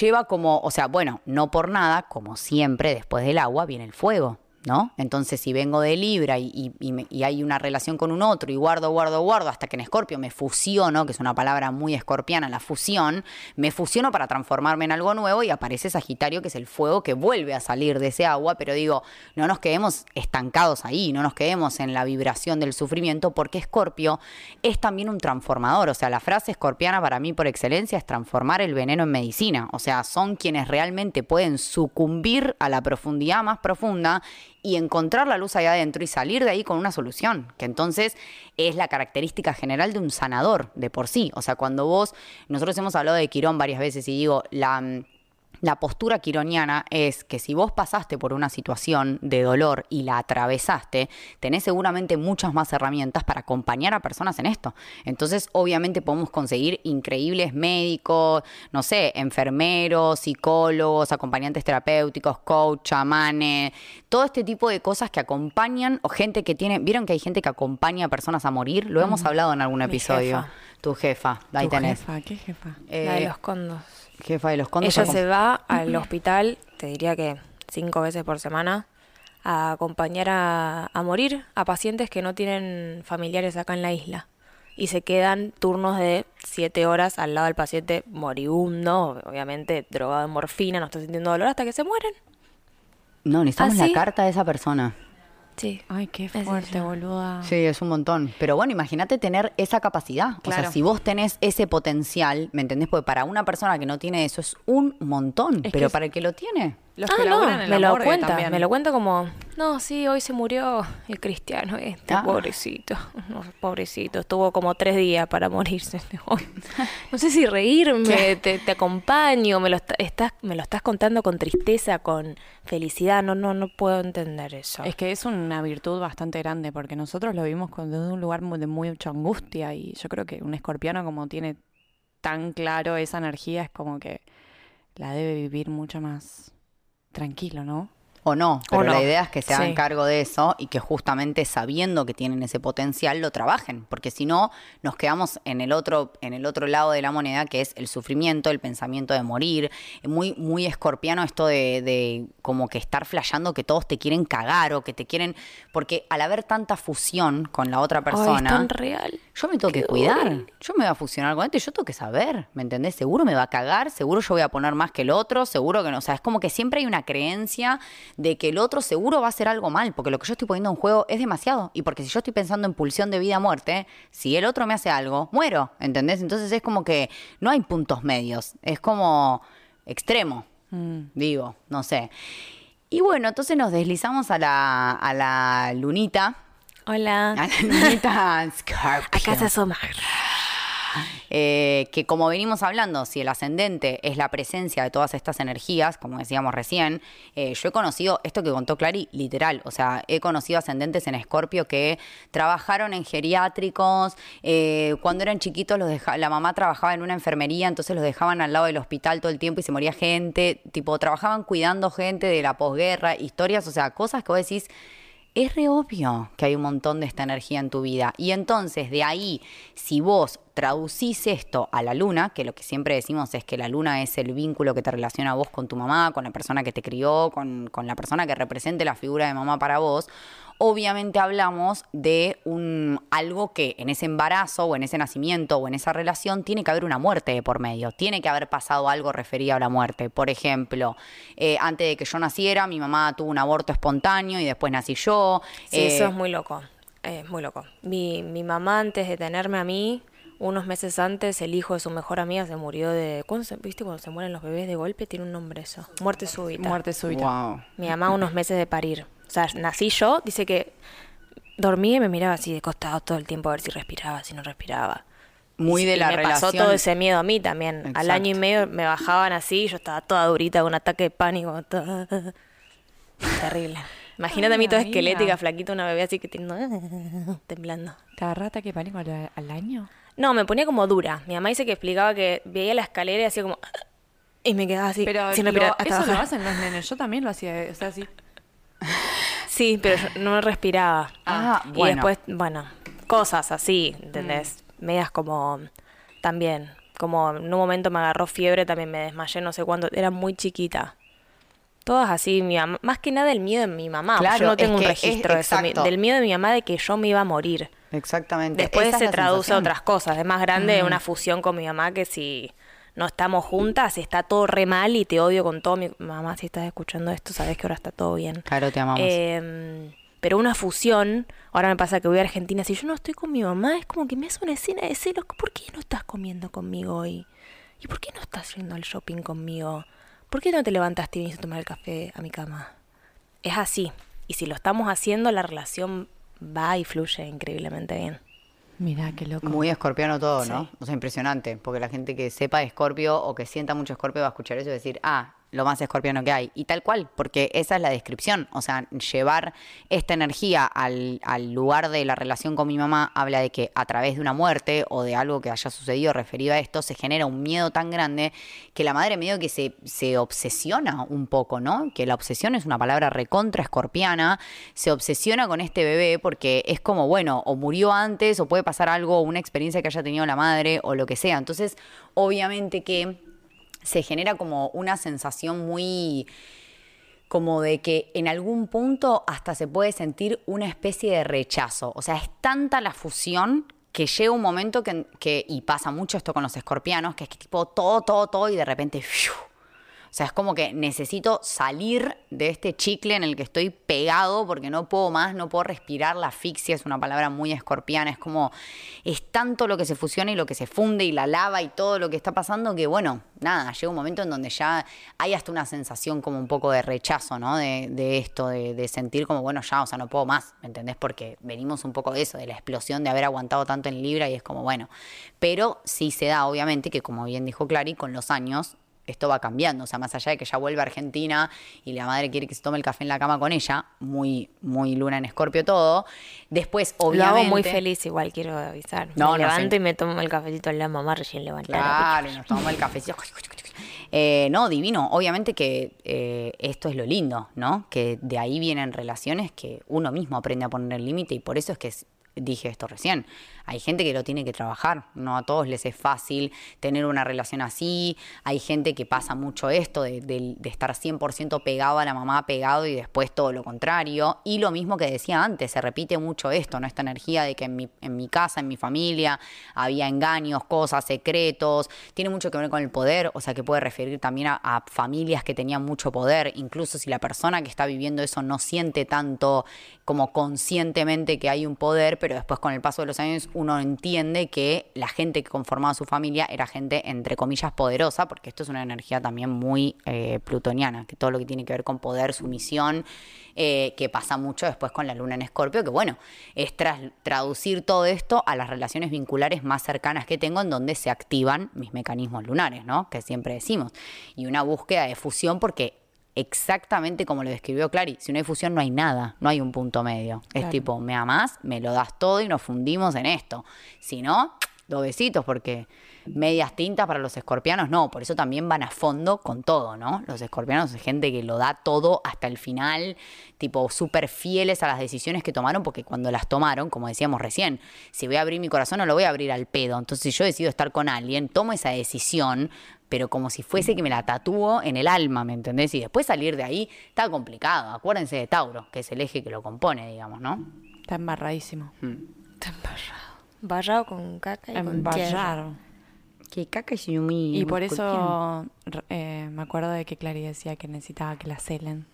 lleva como, o sea, bueno, no por nada, como siempre, después del agua viene el fuego. ¿No? Entonces, si vengo de Libra y, hay una relación con un otro y guardo, guardo, guardo, hasta que en Escorpio me fusiono, que es una palabra muy escorpiana, la fusión, me fusiono para transformarme en algo nuevo y aparece Sagitario, que es el fuego que vuelve a salir de ese agua, pero digo, no nos quedemos estancados ahí, no nos quedemos en la vibración del sufrimiento, porque Escorpio es también un transformador, o sea, la frase escorpiana para mí por excelencia es transformar el veneno en medicina, o sea, son quienes realmente pueden sucumbir a la profundidad más profunda y encontrar la luz ahí adentro y salir de ahí con una solución, que entonces es la característica general de un sanador de por sí. O sea, cuando vos, nosotros hemos hablado de Quirón varias veces y digo, la... La postura quironiana es que si vos pasaste por una situación de dolor y la atravesaste, tenés seguramente muchas más herramientas para acompañar a personas en esto. Entonces, obviamente podemos conseguir increíbles médicos, no sé, enfermeros, psicólogos, acompañantes terapéuticos, coach, chamanes, todo este tipo de cosas que acompañan o gente que tiene, vieron que hay gente que acompaña a personas a morir, lo hemos hablado en algún Mi episodio. jefa. Tu jefa, ahí Tu tenés. jefa, ¿qué jefa? la de Eh, los condos. Jefa de los condos. Ella se va al hospital, te diría que cinco veces por semana, a acompañar a, a morir a pacientes que no tienen familiares acá en la isla. Y se quedan turnos de siete horas al lado del paciente moribundo, obviamente drogado de morfina, no está sintiendo dolor hasta que se mueren. No, necesitamos la carta de esa persona. Sí. Ay, qué fuerte, boluda. Sí, es un montón. Pero bueno, imagínate tener esa capacidad. O sea, si vos tenés ese potencial, ¿me entendés? Porque para una persona que no tiene eso es un montón. Es pero para el que lo tiene. Los Ah, que no, en me la lo cuenta, también. me lo cuenta como, no, sí, hoy se murió el cristiano este, Ah. pobrecito, no, pobrecito, estuvo como tres días para morirse. No sé si reírme, te, te acompaño, me lo, está- estás, me lo estás contando con tristeza, con felicidad, no, no, no puedo entender eso. Es que es una virtud bastante grande porque nosotros lo vimos con- desde un lugar muy- de mucha angustia y yo creo que un escorpiano como tiene tan claro esa energía es como que la debe vivir mucho más tranquilo, ¿no? O no, pero no. la idea es que se hagan Sí. cargo de eso y que justamente sabiendo que tienen ese potencial lo trabajen, porque si no nos quedamos en el otro en el otro lado de la moneda que es el sufrimiento, el pensamiento de morir, muy muy escorpiano esto de, de como que estar flasheando que todos te quieren cagar o que te quieren porque al haber tanta fusión con la otra Ay, es persona tan real. yo me tengo que cuidar. Yo me voy a fusionar con este, yo tengo que saber, ¿me entendés? Seguro me va a cagar, seguro yo voy a poner más que el otro, seguro que no. O sea, es como que siempre hay una creencia de que el otro seguro va a hacer algo mal, porque lo que yo estoy poniendo en juego es demasiado. Y porque si yo estoy pensando en pulsión de vida-muerte, si el otro me hace algo, muero, ¿entendés? Entonces es como que no hay puntos medios, es como extremo, digo, no sé. Y bueno, entonces nos deslizamos a la, a la lunita. Hola, A la lunita Scorpio. a casa Somar. Eh, que como venimos hablando, si el ascendente es la presencia de todas estas energías, como decíamos recién, eh, yo he conocido, esto que contó Clary, literal, o sea, he conocido ascendentes en Escorpio que trabajaron en geriátricos, eh, cuando eran chiquitos los la mamá trabajaba en una enfermería, entonces los dejaban al lado del hospital todo el tiempo y se moría gente, tipo, trabajaban cuidando gente de la posguerra, historias, o sea, cosas que vos decís, es re obvio que hay un montón de esta energía en tu vida. Y entonces de ahí, si vos traducís esto a la luna, que lo que siempre decimos es que la luna es el vínculo que te relaciona a vos con tu mamá, con la persona que te crió, con, con la persona que represente la figura de mamá para vos, obviamente hablamos de un algo que en ese embarazo o en ese nacimiento o en esa relación tiene que haber una muerte de por medio, tiene que haber pasado algo referido a la muerte. Por ejemplo, eh, antes de que yo naciera, mi mamá tuvo un aborto espontáneo y después nací yo. Sí, Eh, eso es muy loco. Es muy loco. Mi, mi mamá, antes de tenerme a mí, unos meses antes, el hijo de su mejor amiga se murió de. ¿cuándo se- ¿Viste cuando se mueren los bebés de golpe? Tiene un nombre eso. Muerte súbita. Muerte súbita. wow. Mi mamá, unos meses de parir. O sea, nací yo, dice que dormía y me miraba así de costado todo el tiempo a ver si respiraba, si no respiraba. Muy Y- de y la me relación. pasó todo ese miedo a mí también. Al año y medio me bajaban así, y yo estaba toda durita con un ataque de pánico. toda- Terrible. Imagínate a mí toda esquelética, flaquita, una bebé así que tiene- temblando. ¿Te agarraste que pánico al, al año? No, me ponía como dura. Mi mamá dice que explicaba que veía la escalera y hacía como... Y me quedaba así, Pero sin lo- respirar hasta eso lo bajar. hacen los nenes. Yo también lo hacía, o sea, así. Sí, pero yo no respiraba. Ah, Y bueno. después, bueno, cosas así, ¿entendés? Medias como también, como en un momento me agarró fiebre, también me desmayé, no sé cuánto, era muy chiquita. Todas así, mi mamá, más que nada el miedo de mi mamá. Claro, yo no tengo un es- registro de eso, del miedo de mi mamá de que yo me iba a morir. Exactamente. Después Esa se traduce a otras cosas. Es más grande una fusión con mi mamá que si no estamos juntas, está todo re mal y te odio con todo. Mi mamá, si estás escuchando esto, sabes que ahora está todo bien. Claro, te amamos. Eh, pero una fusión, ahora me pasa que voy a Argentina, si yo no estoy con mi mamá, es como que me hace una escena de celos. ¿Por qué no estás comiendo conmigo hoy? ¿Y por qué no estás yendo al shopping conmigo? ¿Por qué no te levantaste y viniste a tomar el café a mi cama? Es así. Y si lo estamos haciendo, la relación va y fluye increíblemente bien. Mira, qué loco. Muy escorpiano todo, Sí. ¿no? O sea, impresionante, porque la gente que sepa de escorpio o que sienta mucho escorpio va a escuchar eso y decir, ah, lo más escorpiano que hay. Y tal cual, porque esa es la descripción. O sea, llevar esta energía al, al lugar de la relación con mi mamá habla de que a través de una muerte o de algo que haya sucedido referido a esto, se genera un miedo tan grande que la madre medio que se, se obsesiona un poco, ¿no? Que la obsesión es una palabra recontra escorpiana, se obsesiona con este bebé porque es como, bueno, o murió antes o puede pasar algo, una experiencia que haya tenido la madre o lo que sea. Entonces, obviamente que se genera como una sensación muy como de que en algún punto hasta se puede sentir una especie de rechazo. O sea, es tanta la fusión que llega un momento que, y pasa mucho esto con los escorpianos, que es que tipo todo, todo, todo y de repente... O sea, es como que necesito salir de este chicle en el que estoy pegado porque no puedo más, no puedo respirar. La asfixia es una palabra muy escorpiana. Es como, es tanto lo que se fusiona y lo que se funde y la lava y todo lo que está pasando que, bueno, nada, llega un momento en donde ya hay hasta una sensación como un poco de rechazo, ¿no? De, de esto, de, de sentir como, bueno, ya, o sea, no puedo más, ¿me entendés? Porque venimos un poco de eso, de la explosión de haber aguantado tanto en Libra y es como, bueno. Pero sí se da, obviamente, que como bien dijo Clary, con los años esto va cambiando. O sea, más allá de que ya vuelve a Argentina y la madre quiere que se tome el café en la cama con ella, muy, muy luna en escorpio todo. Después, obviamente. Lo hago muy feliz, igual quiero avisar. No, me no, levanto sí. y me tomo el cafecito en la mamá recién levantada. Claro, y nos tomamos el cafecito. Eh, no, divino. Obviamente que eh, esto es lo lindo, ¿no? Que de ahí vienen relaciones que uno mismo aprende a poner el límite y por eso es que dije esto recién. Hay gente que lo tiene que trabajar, no a todos les es fácil tener una relación así. Hay gente que pasa mucho esto de, de- de estar 100% pegado a la mamá, pegado y después todo lo contrario. Y lo mismo que decía antes, se repite mucho esto, ¿no? Esta energía de que en mi, casa, en mi familia, había engaños, cosas, secretos. Tiene mucho que ver con el poder, o sea, que puede referir también a familias que tenían mucho poder, incluso si la persona que está viviendo eso no siente tanto como conscientemente que hay un poder, pero después con el paso de los años uno entiende que la gente que conformaba su familia era gente entre comillas poderosa, porque esto es una energía también muy eh, plutoniana, que todo lo que tiene que ver con poder, sumisión, eh, que pasa mucho después con la luna en escorpio, que bueno, es tras- traducir todo esto a las relaciones vinculares más cercanas que tengo en donde se activan mis mecanismos lunares, ¿no? Que siempre decimos. Y una búsqueda de fusión porque exactamente como lo describió Clary, si no hay fusión no hay nada, no hay un punto medio. Es tipo, me amás, me lo das todo y nos fundimos en esto. Si no, dos besitos, porque medias tintas para los escorpianos no, por eso también van a fondo con todo, ¿no? Los escorpianos es gente que lo da todo hasta el final, tipo súper fieles a las decisiones que tomaron, porque cuando las tomaron, como decíamos recién, si voy a abrir mi corazón no lo voy a abrir al pedo, entonces si yo decido estar con alguien, tomo esa decisión, pero como si fuese que me la tatúo en el alma, ¿me entendés? Y después salir de ahí está complicado, acuérdense de Tauro, que es el eje que lo compone, digamos, ¿no? Está embarradísimo. Barrado con caca y con tierra. Embarrado. Que caca es muy... Y por eso eh, me acuerdo de que Clary decía que necesitaba que la celen.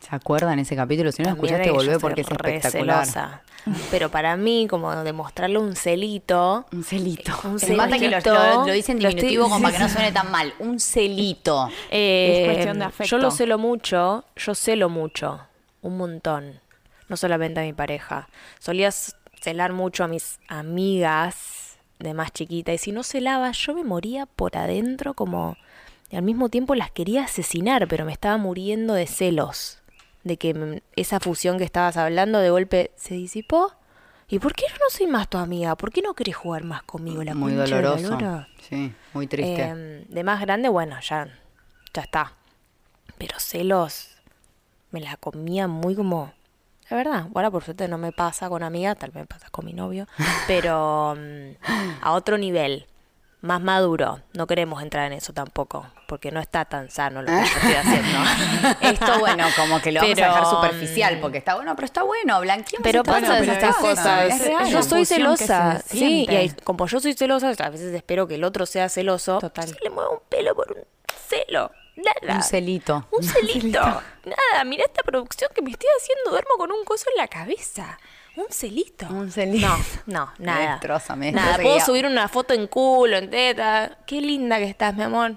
¿Se acuerdan ese capítulo? Si no lo escuchaste, volvé porque es espectacular. celosa. Pero para mí, como demostrarle un celito, Un celito. Un que lo, celito. lo- lo dice en Lo estoy- diminutivo como sí, para que no suene tan mal. Un celito. Eh, Es cuestión de afecto. Yo lo celo mucho, yo celo mucho, un montón. No solamente a mi pareja. Solía celar mucho a mis amigas de más chiquita. Y si no celaba, yo me moría por adentro como... Y al mismo tiempo las quería asesinar, pero me estaba muriendo de celos. De que esa fusión que estabas hablando de golpe se disipó. ¿Y por qué yo no soy más tu amiga? ¿Por qué no querés jugar más conmigo? La muy la doloroso. Sí, muy triste. Eh, de más grande, bueno, ya, ya está. Pero celos, me la comía muy como... La verdad, ahora por suerte no me pasa con amigas, tal vez me pasa con mi novio, pero mm, a otro nivel, más maduro. No queremos entrar en eso tampoco, porque no está tan sano lo que yo estoy haciendo. Esto, bueno, como que lo vamos a dejar Pero, superficial, mm, porque está bueno, pero está bueno, blanqueemos Pero pasa cosas, estas cosas. Es real. yo soy celosa, sí, y como yo soy celosa, a veces espero que el otro sea celoso. Total. Se le mueve un pelo por un celo. Nada. Un celito. Un celito. Nada, mira esta producción que me estoy haciendo. Duermo con un coso en la cabeza. Un celito. Un celito. No, no, Me nada. destroza, me Nada, puedo subir una foto en culo, en teta. Qué linda que estás, mi amor.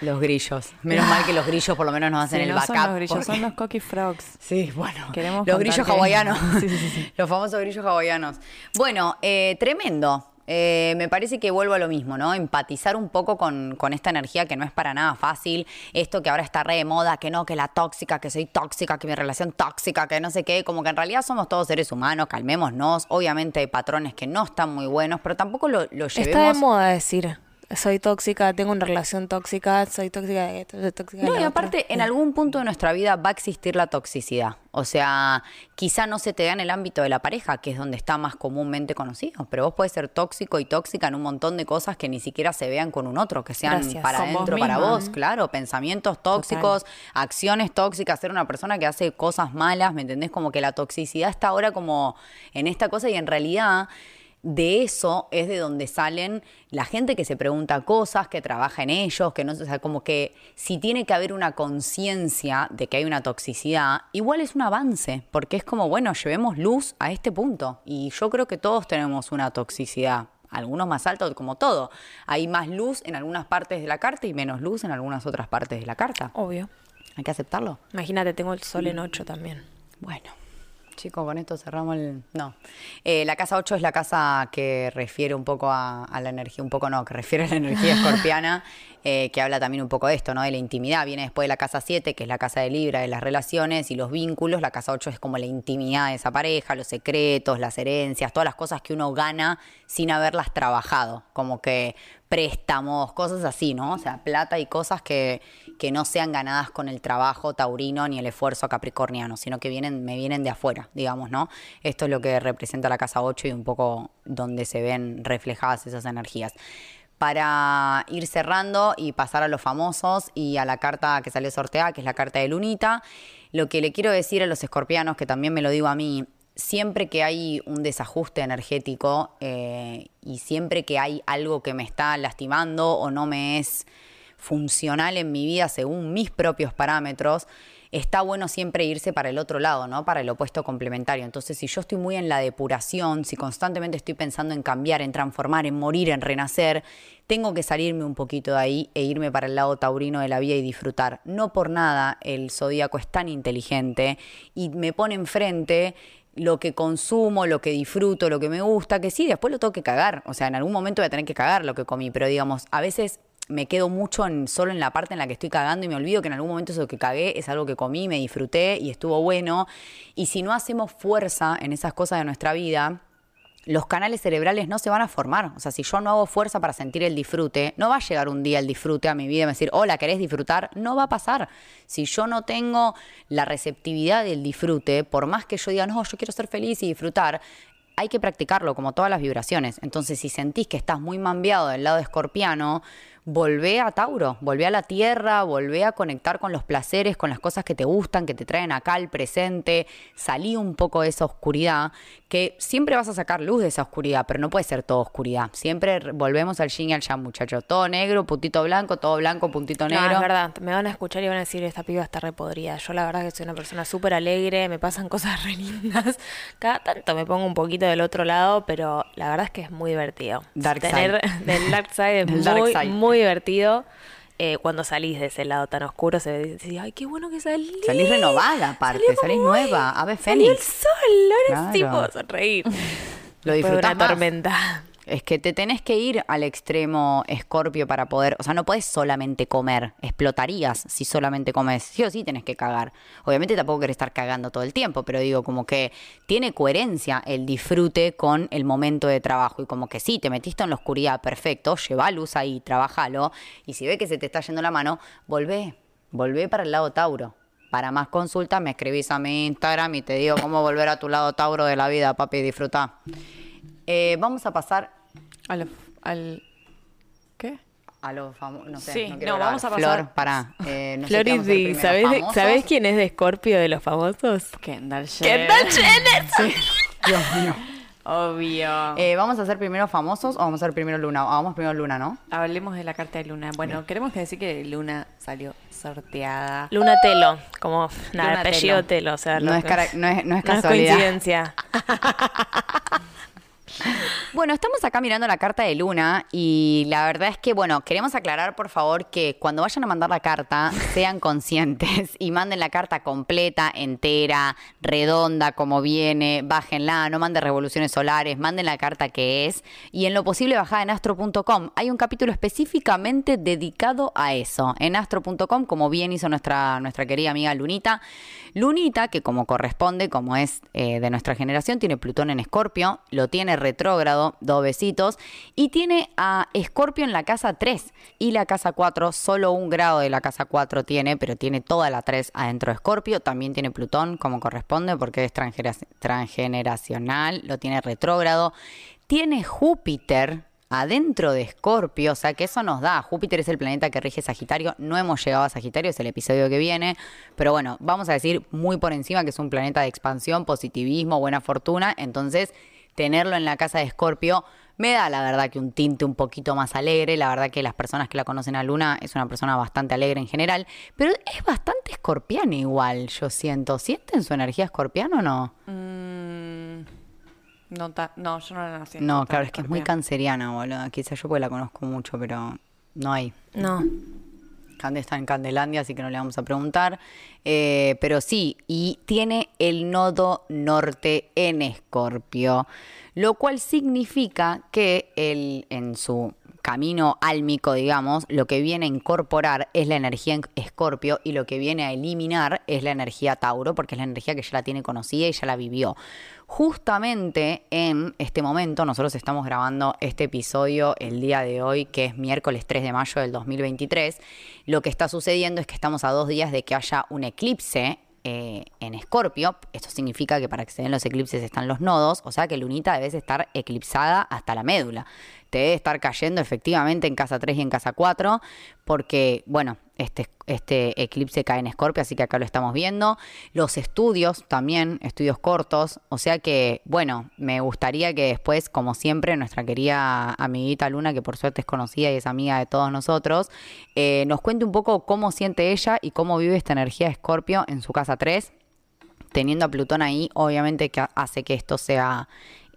Los grillos. Menos mal que los grillos por lo menos nos hacen Sí, el no backup. son los grillos, porque- son los cocky frogs. Sí, bueno. Queremos los grillos que- hawaianos. Sí, sí, sí. Los famosos grillos hawaianos. Bueno, eh, tremendo. Eh, me parece que vuelvo a lo mismo, ¿no? Empatizar un poco con, con esta energía que no es para nada fácil. Esto que ahora está re de moda, que no, que la tóxica, que soy tóxica, que mi relación tóxica, que no sé qué. Como que en realidad somos todos seres humanos, calmémonos. Obviamente hay patrones que no están muy buenos, pero tampoco lo, lo llevemos. Está de moda decir. Soy tóxica, tengo una relación tóxica, soy tóxica de esto, soy tóxica de No, y aparte, en algún punto de nuestra vida va a existir la toxicidad. O sea, quizá no se te da en el ámbito de la pareja, que es donde está más comúnmente conocido, pero vos puedes ser tóxico y tóxica en un montón de cosas que ni siquiera se vean con un otro, que sean Gracias. para adentro, para vos, claro, pensamientos tóxicos, acciones tóxicas, ser una persona que hace cosas malas, ¿me entendés? Como que la toxicidad está ahora como en esta cosa y en realidad de eso es de donde salen la gente que se pregunta cosas, que trabaja en ellos, que no, o sea, como que si tiene que haber una conciencia de que hay una toxicidad, igual es un avance, porque es como, bueno, llevemos luz a este punto. Y yo creo que todos tenemos una toxicidad, algunos más altos, como todo. Hay más luz en algunas partes de la carta y menos luz en algunas otras partes de la carta. Obvio. Hay que aceptarlo. Imagínate, tengo el sol en 8 también. Bueno, chicos, con esto cerramos el... No. Eh, la casa 8 es la casa que refiere un poco a, a la energía, un poco no, que refiere a la energía escorpiana, eh, que habla también un poco de esto, ¿no? De la intimidad. Viene después de la casa 7, que es la casa de Libra, de las relaciones y los vínculos. La casa 8 es como la intimidad de esa pareja, los secretos, las herencias, todas las cosas que uno gana sin haberlas trabajado. Como que préstamos, cosas así, ¿no? O sea, plata y cosas que, que no sean ganadas con el trabajo taurino ni el esfuerzo capricorniano, sino que vienen, me vienen de afuera, digamos, ¿no? Esto es lo que representa la casa 8 y un poco donde se ven reflejadas esas energías. Para ir cerrando y pasar a los famosos y a la carta que salió sorteada, que es la carta de Lunita, lo que le quiero decir a los escorpianos, que también me lo digo a mí, siempre que hay un desajuste energético eh, y siempre que hay algo que me está lastimando o no me es funcional en mi vida según mis propios parámetros, está bueno siempre irse para el otro lado, ¿no? Para el opuesto complementario. Entonces, si yo estoy muy en la depuración, si constantemente estoy pensando en cambiar, en transformar, en morir, en renacer, tengo que salirme un poquito de ahí e irme para el lado taurino de la vida y disfrutar. No por nada el zodíaco es tan inteligente y me pone enfrente lo que consumo, lo que disfruto, lo que me gusta, que sí, después lo tengo que cagar. O sea, en algún momento voy a tener que cagar lo que comí, pero digamos, a veces me quedo mucho en, solo en la parte en la que estoy cagando y me olvido que en algún momento eso que cagué es algo que comí, me disfruté y estuvo bueno. Y si no hacemos fuerza en esas cosas de nuestra vida, los canales cerebrales no se van a formar. O sea, si yo no hago fuerza para sentir el disfrute, no va a llegar un día el disfrute a mi vida y me decir, hola, ¿querés disfrutar? No va a pasar. Si yo no tengo la receptividad del disfrute, por más que yo diga, no, yo quiero ser feliz y disfrutar, hay que practicarlo, como todas las vibraciones. Entonces, si sentís que estás muy mambiado del lado escorpiano, volvé a Tauro, volvé a la tierra, volvé a conectar con los placeres, con las cosas que te gustan, que te traen acá al presente, salí un poco de esa oscuridad, que siempre vas a sacar luz de esa oscuridad, pero no puede ser todo oscuridad. Siempre volvemos al yin y al yang, muchachos. Todo negro, puntito blanco, todo blanco, puntito negro. No, es verdad. Me van a escuchar y van a decir, esta piba está repodrida. Yo la verdad que soy una persona súper alegre, me pasan cosas re lindas. Cada tanto me pongo un poquito del otro lado, pero la verdad es que es muy divertido. Dark Tener side. del dark side es Del dark muy, side. muy divertido. Eh, cuando salís de ese lado tan oscuro, se dice, ay, qué bueno que salí. Salís renovada, aparte, salís como, nueva, "Ay, ave Salió el fénix". sol, ahora sí puedo sonreír. Lo disfrutás una más. tormenta. Es que te tenés que ir al extremo escorpio para poder, o sea, no puedes solamente comer, explotarías si solamente comes, sí o sí tenés que cagar. Obviamente tampoco querés estar cagando todo el tiempo, pero digo, como que tiene coherencia el disfrute con el momento de trabajo y como que sí, te metiste en la oscuridad, perfecto, lleva luz ahí, trabajalo y si ves que se te está yendo la mano, volvé, volvé para el lado Tauro. Para más consultas me escribís a mi Instagram y te digo cómo volver a tu lado Tauro de la vida, papi, disfruta. Eh, vamos a pasar Al, al- ¿Qué? a los famosos. No sé, Sí, no, no, vamos a pasar- Flor, pará. Eh, no sé a hacer di, primero, ¿sabés, de-. ¿sabés quién es de Escorpio de los famosos? Kendall Jenner. Kendall Jenner. Dios mío. Obvio. Eh, ¿Vamos a hacer primero famosos o vamos a hacer primero Luna? Vamos primero Luna, ¿no? Hablemos de la carta de Luna. Bueno, queremos que decir que Luna salió sorteada. Luna Telo, como nada, apellido Telo. Telo. o sea, No lo es, cara- no es, no es no es casualidad. coincidencia. Bueno, estamos acá mirando la carta de Luna y la verdad es que, bueno, queremos aclarar por favor que cuando vayan a mandar la carta sean conscientes y manden la carta completa, entera, redonda, como viene, bájenla, no manden revoluciones solares, manden la carta que es y en lo posible bajada en astro.com. Hay un capítulo específicamente dedicado a eso, en astro.com, como bien hizo nuestra, nuestra querida amiga Lunita. Lunita, que como corresponde, como es eh, de nuestra generación, tiene Plutón en Escorpio, lo tiene retrógrado, dos besitos, y tiene a Escorpio en la casa 3 y la casa 4, solo un grado de la casa 4 tiene, pero tiene toda la 3 adentro de Escorpio, también tiene Plutón como corresponde porque es transgeneracional, lo tiene retrógrado, tiene Júpiter adentro de Escorpio, o sea que eso nos da. Júpiter es el planeta que rige Sagitario. No hemos llegado a Sagitario, es el episodio que viene. Pero bueno, vamos a decir muy por encima que es un planeta de expansión, positivismo, buena fortuna. Entonces, tenerlo en la casa de Escorpio me da la verdad que un tinte un poquito más alegre. La verdad que las personas que la conocen a Luna es una persona bastante alegre en general. Pero es bastante escorpiana igual, yo siento. ¿Sienten su energía escorpiana o no? Mm, no, ta- no, yo no la nací. No, claro, es que es muy canceriana, boludo. Quizás yo porque la conozco mucho, pero no hay. No. Cande está en Candelandia, así que no le vamos a preguntar. Eh, pero sí, y tiene el nodo norte en Escorpio, lo cual significa que él en su camino álmico, digamos, lo que viene a incorporar es la energía en Escorpio y lo que viene a eliminar es la energía Tauro, porque es la energía que ya la tiene conocida y ya la vivió. Justamente en este momento, nosotros estamos grabando este episodio el día de hoy, que es miércoles 3 de mayo del 2023. Lo que está sucediendo es que estamos a dos días de que haya un eclipse eh, en Escorpio. Esto significa que para que se den los eclipses están los nodos, o sea que Lunita debe estar eclipsada hasta la médula. Te debe estar cayendo efectivamente en casa 3 y en casa 4, porque, bueno, este, este eclipse cae en Escorpio, así que acá lo estamos viendo. Los estudios también, estudios cortos, o sea que, bueno, me gustaría que después, como siempre, nuestra querida amiguita Luna, que por suerte es conocida y es amiga de todos nosotros, eh, nos cuente un poco cómo siente ella y cómo vive esta energía de Escorpio en su casa 3 teniendo a Plutón ahí, obviamente que hace que esto sea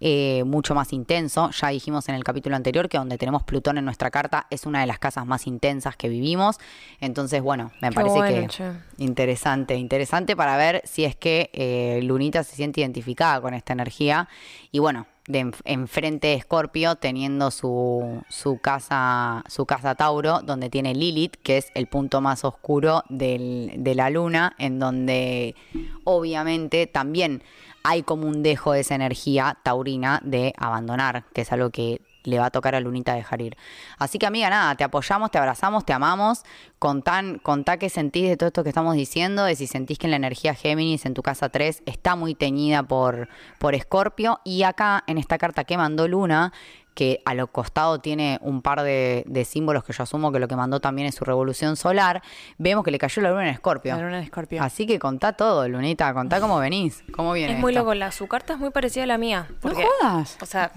eh, mucho más intenso. Ya dijimos en el capítulo anterior que donde tenemos Plutón en nuestra carta es una de las casas más intensas que vivimos. Entonces, bueno, me Qué parece bueno, que che. interesante, interesante para ver si es que eh, Lunita se siente identificada con esta energía. Y bueno, de en- enfrente de Escorpio, teniendo su, su casa, su casa Tauro, donde tiene Lilith, que es el punto más oscuro del- de la luna, en donde obviamente también hay como un dejo de esa energía taurina de abandonar, que es algo que le va a tocar a Lunita dejar ir. Así que amiga, nada, te apoyamos, te abrazamos, te amamos. Contá, contá qué sentís de todo esto que estamos diciendo, de si sentís que la energía Géminis en tu casa 3 está muy teñida por, por Escorpio. Y acá, en esta carta que mandó Luna, que a lo costado tiene un par de, de símbolos que yo asumo que lo que mandó también es su revolución solar, vemos que le cayó la luna en Escorpio. La luna en Escorpio. Así que contá todo, Lunita, contá cómo venís, cómo viene Es muy esto. loco, la, su carta es muy parecida a la mía. Porque, jodas. O sea,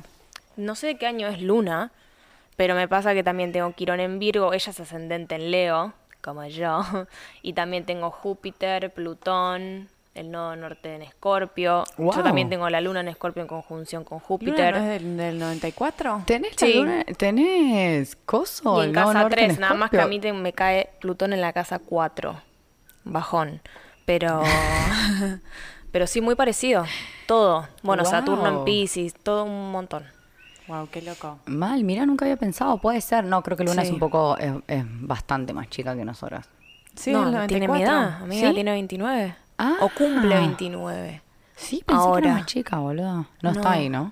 no sé de qué año es Luna, pero me pasa que también tengo Quirón en Virgo, ella es ascendente en Leo, como yo, y también tengo Júpiter, Plutón, el nodo norte en Escorpio. Wow. Yo también tengo la Luna en Escorpio en conjunción con ¿Luna Júpiter. no es del, del 94? ¿Tenés, la Sí. luna- tenés coso? Y en el nodo casa en 3, nada más que a mí te- me cae Plutón en la casa 4. Bajón. Pero. pero sí, muy parecido. Todo. Bueno, Saturno en. Pisces, todo un montón. Wow, qué loco. Mal, mira, nunca había pensado, puede ser. No, creo que Luna es un poco, es, es bastante más chica que nosotras. Sí, no, tiene mi 94. edad. Amiga, ¿Sí? tiene 29. Ah. O cumple 29. Sí, pensé que Ahora. era más chica, boludo. No, No. está ahí, ¿no?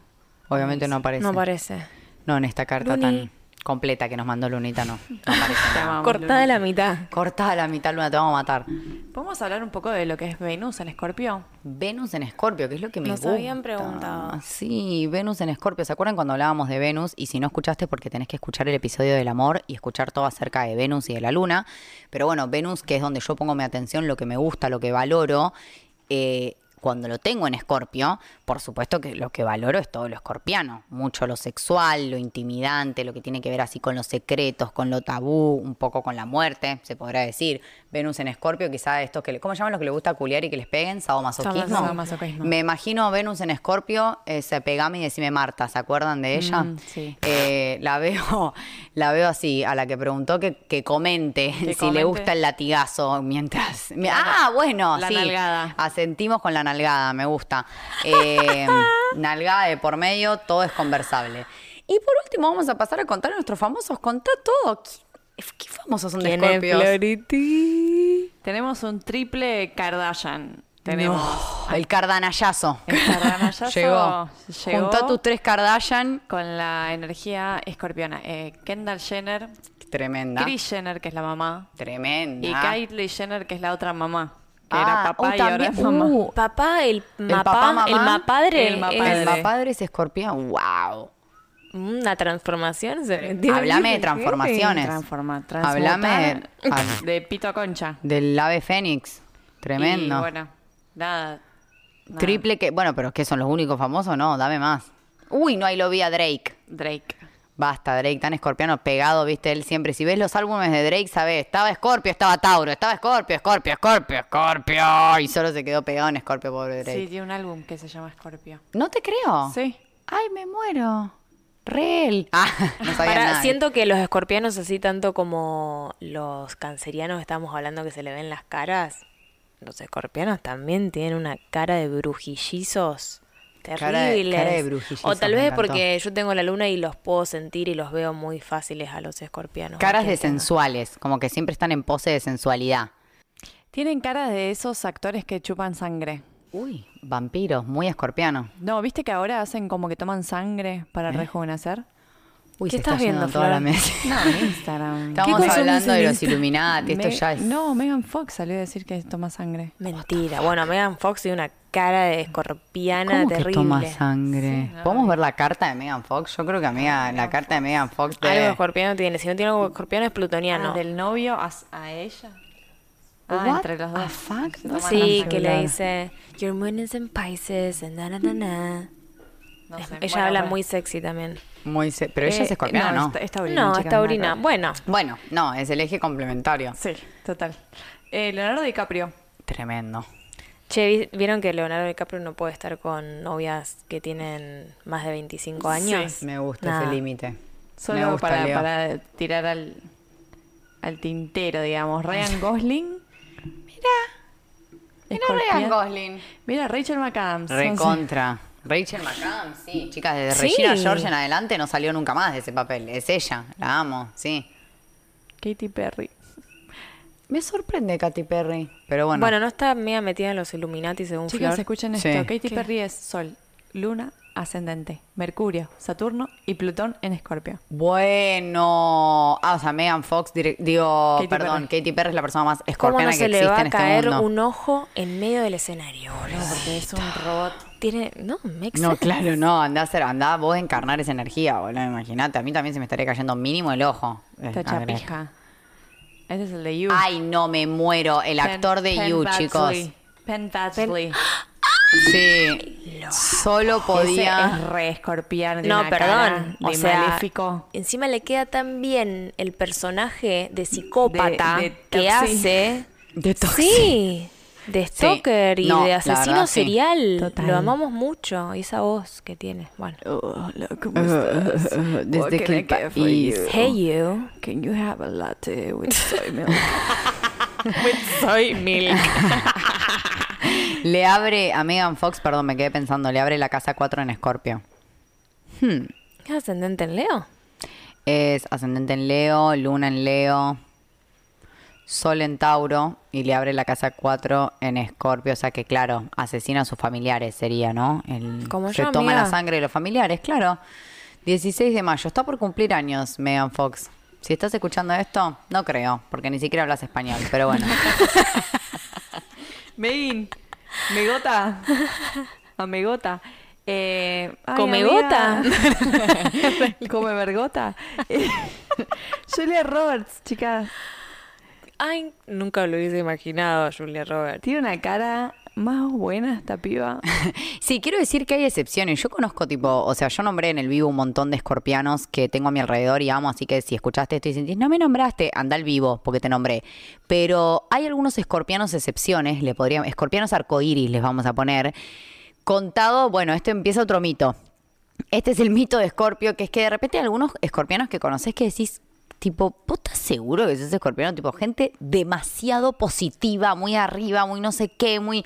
Obviamente no aparece. No aparece. No, en esta carta Luni. tan completa que nos mandó Lunita, no. No aparece. Cortada la mitad. Cortada la mitad, Luna, te vamos a matar. ¿Podemos hablar un poco de lo que es Venus en Escorpio? Venus en Escorpio, que es lo que me Nos gusta. habían preguntado. Sí, Venus en Escorpio. ¿Se acuerdan cuando hablábamos de Venus? Y si no escuchaste, porque tenés que escuchar el episodio del amor y escuchar todo acerca de Venus y de la Luna. Pero bueno, Venus, que es donde yo pongo mi atención, lo que me gusta, lo que valoro. eh, cuando lo tengo en Escorpio, por supuesto que lo que valoro es todo lo escorpiano, mucho lo sexual, lo intimidante, lo que tiene que ver así con los secretos, con lo tabú, un poco con la muerte, se podrá decir. Venus en Escorpio, quizá estos que, le- ¿cómo llaman los que le gusta culiar y que les peguen? Sadomasoquismo. Sadomasoquismo. Me imagino Venus en Escorpio, ese pegame y decime Marta, ¿se acuerdan de ella? Mm, sí. Eh, la veo, la veo así, a la que preguntó que, que comente Que si le gusta el latigazo mientras. mi- ah, bueno, la sí. nalgada. Asentimos con la nalgada, me gusta. Eh, nalgada de por medio, todo es conversable. Y por último, vamos a pasar a contar a nuestros famosos. Contá todo. ¿Qué, qué famosos son de. Flority? Tenemos un triple Kardashian. Tenemos No, el cardanallazo. El Kardashiazo llegó. llegó. Junto a tus tres Kardashian. con la energía escorpiona. Eh, Kendall Jenner, Tremenda. Kris Jenner, que es la mamá, Tremenda. y Kylie Jenner, que es la otra mamá. Que Ah, era papá uh, y ahora es mamá. uh, Papá, el, El mapá, papá, mamá, el mapadre. el es mapadre. El mapadre es escorpión. ¡Wow! Una transformación. se Háblame de ahí. transformaciones. Transforma, Háblame transmutar ah, de pito a concha. del ave fénix. Tremendo. Y bueno, nada. nada. Triple que. Bueno, pero ¿qué son los únicos famosos? No, dame más. Uy, no, ahí lo vi a Drake. Drake. Basta, Drake, tan escorpiano pegado, viste, él siempre. Si ves los álbumes de Drake, sabes, estaba Escorpio, estaba Tauro, estaba Escorpio, Escorpio, Escorpio, Escorpio. Y solo se quedó pegado en Escorpio, pobre Drake. Sí, tiene un álbum que se llama Scorpio. No te creo. Sí. Ay, me muero. Real. Ah, no sabía Para- nada. siento que los escorpianos, así tanto como los cancerianos, estamos hablando que se le ven las caras. Los escorpianos también tienen una cara de brujillizos terribles. cara de brujillizos, o tal vez porque yo tengo la luna y los puedo sentir y los veo muy fáciles a los escorpianos. Caras de sensuales, como que siempre están en pose de sensualidad. Tienen cara de esos actores que chupan sangre. Uy, vampiros, muy escorpiano. No, ¿viste que ahora hacen como que toman sangre para rejuvenecer? Uy, ¿Qué se está estás yendo viendo, toda la mesa. No, en Instagram. Estamos hablando de los? Illuminati, esto Me- ya es... No, Megan Fox salió a decir que toma sangre. Mentira. Bueno, Megan Fox tiene una cara de escorpiana ¿Cómo que terrible. toma sangre? ¿Podemos ver la carta de Megan Fox? Yo creo que amiga, la carta de Megan Fox de... Algo de escorpiano tiene. Si no tiene algo de escorpiano es plutoniano. Ah, del novio a, a ella. Ah, What entre los dos. fuck? No Sí, que le dice Your moon is in Pisces and na na na na. No sé. Ella Bueno, habla bueno. muy sexy también. Muy se- Pero ella es Eh, escorpiana, ¿no? Está, está taurina, No, es taurina. que. Bueno, Bueno, no, es el eje complementario. Sí, total. Eh, Leonardo DiCaprio. Tremendo. Che, vi- ¿vieron que Leonardo DiCaprio no puede estar con novias que tienen más de 25 años? Me gusta Nada. ese límite. Solo gusta, para, Leo. para tirar al, al tintero, digamos. Ryan Gosling. Mira Ryan Gosling. Mira, Rachel McAdams. Recontra. Rachel McAdams, sí. Chicas, desde Sí. Regina George en adelante no salió nunca más de ese papel. Es ella, la amo, sí. Katy Perry. Me sorprende Katy Perry. Pero bueno. Bueno, no está mega metida en los Illuminati según Chicas, Flor. escuchen Sí. esto. Katy ¿Qué? Perry es Sol, Luna, Ascendente, Mercurio, Saturno y Plutón en Escorpio. Bueno. Ah, o sea, Megan Fox, digo, Katy perdón, Perry. Katy Perry es la persona más ¿Cómo escorpiana no que se le existe va en a este caer mundo. un ojo en medio del escenario? boludo? Porque es un robot. Tiene. No, No, claro, no, andá a hacer, andá vos a encarnar esa energía, boludo, imagínate, a mí también se me estaría cayendo mínimo el ojo. Esta Eh, chapija. Este es el de You. Ay, no, me muero, el actor de Penn You, chicos. Penn. Sí, solo Ese podía... es re escorpiano. No, una cara perdón. De O sea, maléfico. encima le queda tan bien el personaje de psicópata De- de que hace. De Toxi. Sí, de Stalker y No, de asesino verdad, sí. serial. Total. Lo amamos mucho. Y esa voz que tiene. Bueno. Hola, ¿cómo estás? desde que? Hey you. Can you have a latte with soy milk? Soy Milk. Le abre a Megan Fox, perdón, me quedé pensando, le abre la casa 4 en Escorpio. ¿Es ascendente en Leo? Es ascendente en Leo, luna en Leo, sol en Tauro y le abre la casa 4 en Escorpio. O sea que, claro, asesina a sus familiares sería, ¿no? El, Como se yo, toma amiga. la sangre de los familiares, claro. 16 de mayo, está por cumplir años Megan Fox. Si estás escuchando esto, no creo, porque ni siquiera hablas español, pero bueno. Megan, Megota. Amigota. Eh, ay, Comegota. amiga. Come vergota. Julia Roberts, chicas. Ay, nunca lo hubiese imaginado, Julia Roberts. Tiene una cara más buena esta piba. Sí, quiero decir que hay excepciones. Yo conozco tipo, o sea, yo nombré en el vivo un montón de escorpianos que tengo a mi alrededor y amo, así que si escuchaste esto y sentís, no me nombraste, anda al vivo porque te nombré. Pero hay algunos escorpianos excepciones, le podríamos, escorpianos arcoíris les vamos a poner. Contado, bueno, esto empieza otro mito. Este es el mito de Escorpio, que es que de repente hay algunos escorpianos que conoces que decís, tipo, ¿vos estás seguro que sos escorpiano? Tipo, gente demasiado positiva, muy arriba, muy no sé qué, muy...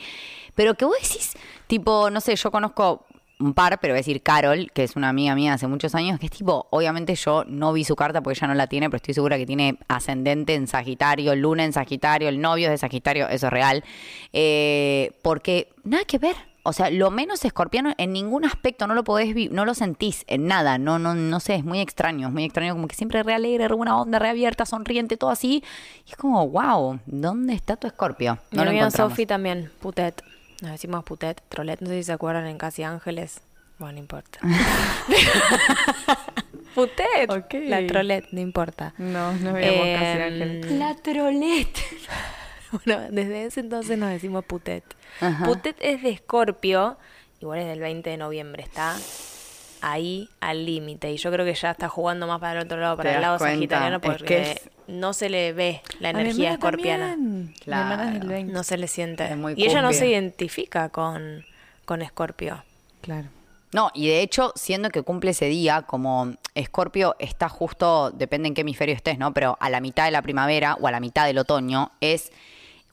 Pero que vos decís, tipo, no sé, yo conozco un par, pero voy a decir Carol, que es una amiga mía hace muchos años, que es tipo, obviamente yo no vi su carta porque ella no la tiene, pero estoy segura que tiene ascendente en Sagitario, luna en Sagitario, el novio es de Sagitario, eso es real. Eh, porque nada que ver. O sea, lo menos escorpiano en ningún aspecto, no lo podés vi- no lo sentís en nada, no, no, no sé, es muy extraño, es muy extraño, como que siempre re alegre, re buena onda, reabierta, sonriente, todo así. Y es como, wow, ¿dónde está tu escorpio? Mi No lo amiga encontramos. Sofi también, Putet. Nos decimos Putet, Trolet. No sé si se acuerdan en Casi Ángeles. Bueno, no importa. Putet. La Trolet, no importa. No, no veíamos casi Em, ángel. La trolet. Bueno, desde ese entonces nos decimos Putet. Ajá. Putet es de Escorpio, igual es del 20 de noviembre, está ahí al límite. Y yo creo que ya está jugando más para el otro lado, para ¿Te el lado cuenta? sagitariano, Es porque que es- no se le ve la energía escorpiana. Claro. hermana es del 20. No se le siente. Es muy y ella no se identifica con, con Escorpio. Claro. No, y de hecho, siendo que cumple ese día, como Escorpio está justo, depende en qué hemisferio estés, ¿no? Pero a la mitad de la primavera o a la mitad del otoño, es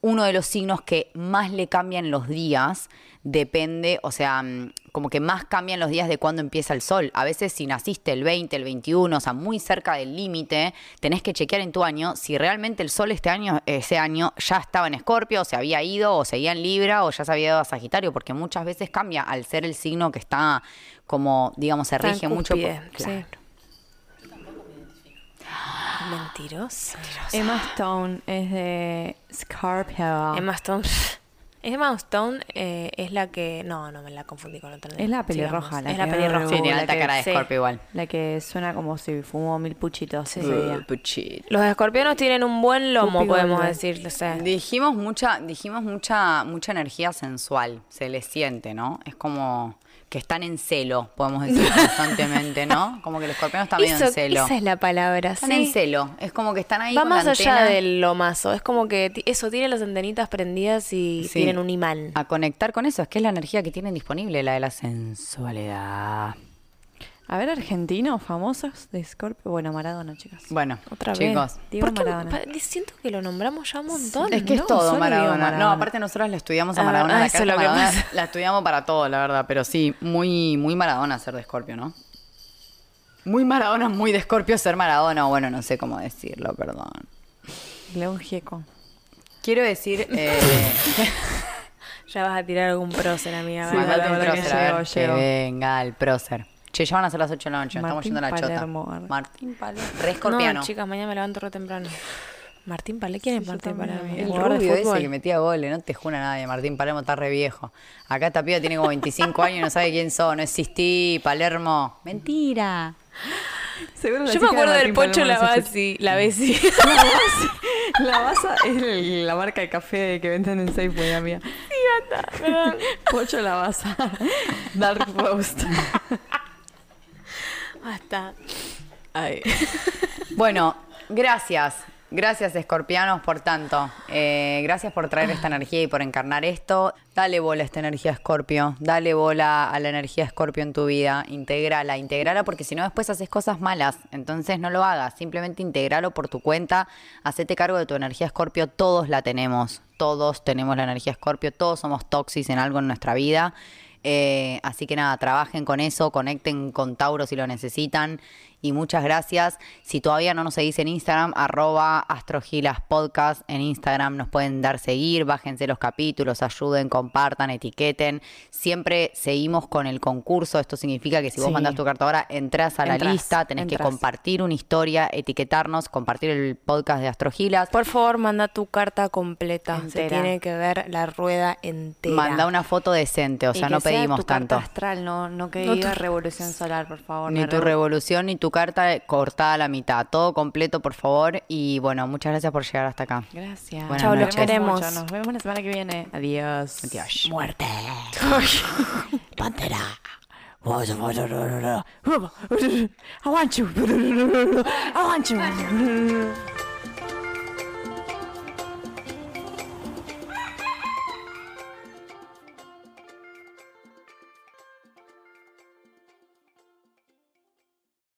uno de los signos que más le cambian los días. Depende, o sea, mm, como que más cambian los días de cuando empieza el sol. A veces si naciste el 20, el 21, o sea, muy cerca del límite, tenés que chequear en tu año si realmente el sol este año, ese año ya estaba en Escorpio, o se había ido, o seguía en Libra, o ya se había ido a Sagitario, porque muchas veces cambia al ser el signo que está como, digamos, se rige mucho. por- cúspide, sí. Mentirosa. Emma Stone es de Scorpio. Emma Stone. Emma Stone eh, es la que. No, no me la confundí con otra. Es la pelirroja, la es la pelirroja. Sí, tiene la alta que- cara de sí. Igual. La que suena como si fumó mil puchitos ese Uh, día. puchito. Los escorpionos tienen un buen lomo, Pupi podemos Goldberg. decir. o sea. Dijimos mucha, dijimos mucha, mucha energía sensual, se les siente, ¿no? Es como que están en celo, podemos decir constantemente, ¿no? Como que el escorpión está medio Eso- en celo. Esa es la palabra, Están sí. en celo, es como que están ahí Va con más la allá antena del lomazo. Es como que eso, tiene las antenitas prendidas y Sí. tienen un imán. a conectar con eso, es que es la energía que tienen disponible, la de la sensualidad. A ver, argentinos famosos de Scorpio. Bueno, Maradona, chicas. Bueno, Otra chicos. vez. Diego ¿Por qué? Maradona. Pa- Siento que lo nombramos ya un montón. Es que No, es todo solo Maradona. digo Maradona. No, aparte nosotros le estudiamos a Ah, Maradona. ah, la eso carta es lo que Maradona pasa. La estudiamos para todo, la verdad. Pero sí, muy, muy Maradona ser de Escorpio, ¿no? Muy Maradona, muy de Escorpio ser Maradona. o Bueno, no sé cómo decirlo, perdón. León Gieco. Quiero decir... Eh, Ya vas a tirar algún prócer, amiga. Sí, mandate un la verdad que prócer, a ver, llego, que llego. venga el prócer. Che, ya van a ser las 8 de la noche, estamos Martín yendo a la Palermo, chota. Martín Palermo. Re escorpiano. No, chicas, mañana me levanto re temprano. Martín Palé, ¿quién es Martín Palé? El de rubio ese que metía goles, no te jura nadie. Martín Palermo está re viejo. Acá esta piba tiene como 25 años y no sabe quién sos. No existí, Palermo. Mentira. Seguro Yo me acuerdo del Pocho Lavazzi, la Bessi. La Baza es el- la marca de café que venden en Safeway, amiga. Sí, anda. Pocho La Baza. Dark Roast. Basta. Ay. Bueno, gracias. Gracias, escorpianos, por tanto. Eh, gracias por traer esta energía y por encarnar esto. Dale bola a esta energía, Escorpio. Dale bola a la energía Escorpio en tu vida. Integrala, integrala porque si no después haces cosas malas. Entonces no lo hagas. Simplemente integralo por tu cuenta. Hacete cargo de tu energía Escorpio. Todos la tenemos. Todos tenemos la energía Escorpio. Todos somos toxis en algo en nuestra vida. Eh, así que nada, trabajen con eso, conecten con Tauro si lo necesitan. Y muchas gracias. Si todavía no nos seguís en Instagram, arroba astrogilaspodcast. En Instagram nos pueden dar seguir, bájense los capítulos, ayuden, compartan, etiqueten. Siempre seguimos con el concurso. Esto significa que si vos Sí. mandás tu carta ahora, entras a la Entrás, lista, tenés que compartir una historia, etiquetarnos, compartir el podcast de Astrogilas. Por favor, manda tu carta completa. Se tiene que ver la rueda entera. Manda una foto decente, o sea, Y no sea pedimos tu carta tanto. astral, no, no que No diga tu- revolución solar, por favor. Ni tu revo- revolución ni tu carta cortada a la mitad. Todo completo, por favor. Y bueno, muchas gracias por llegar hasta acá. Gracias. Buenas Chao, los queremos. mucho. Nos vemos la semana que viene. Adiós. Adiós. Muerte. Pantera. I want you. I want you.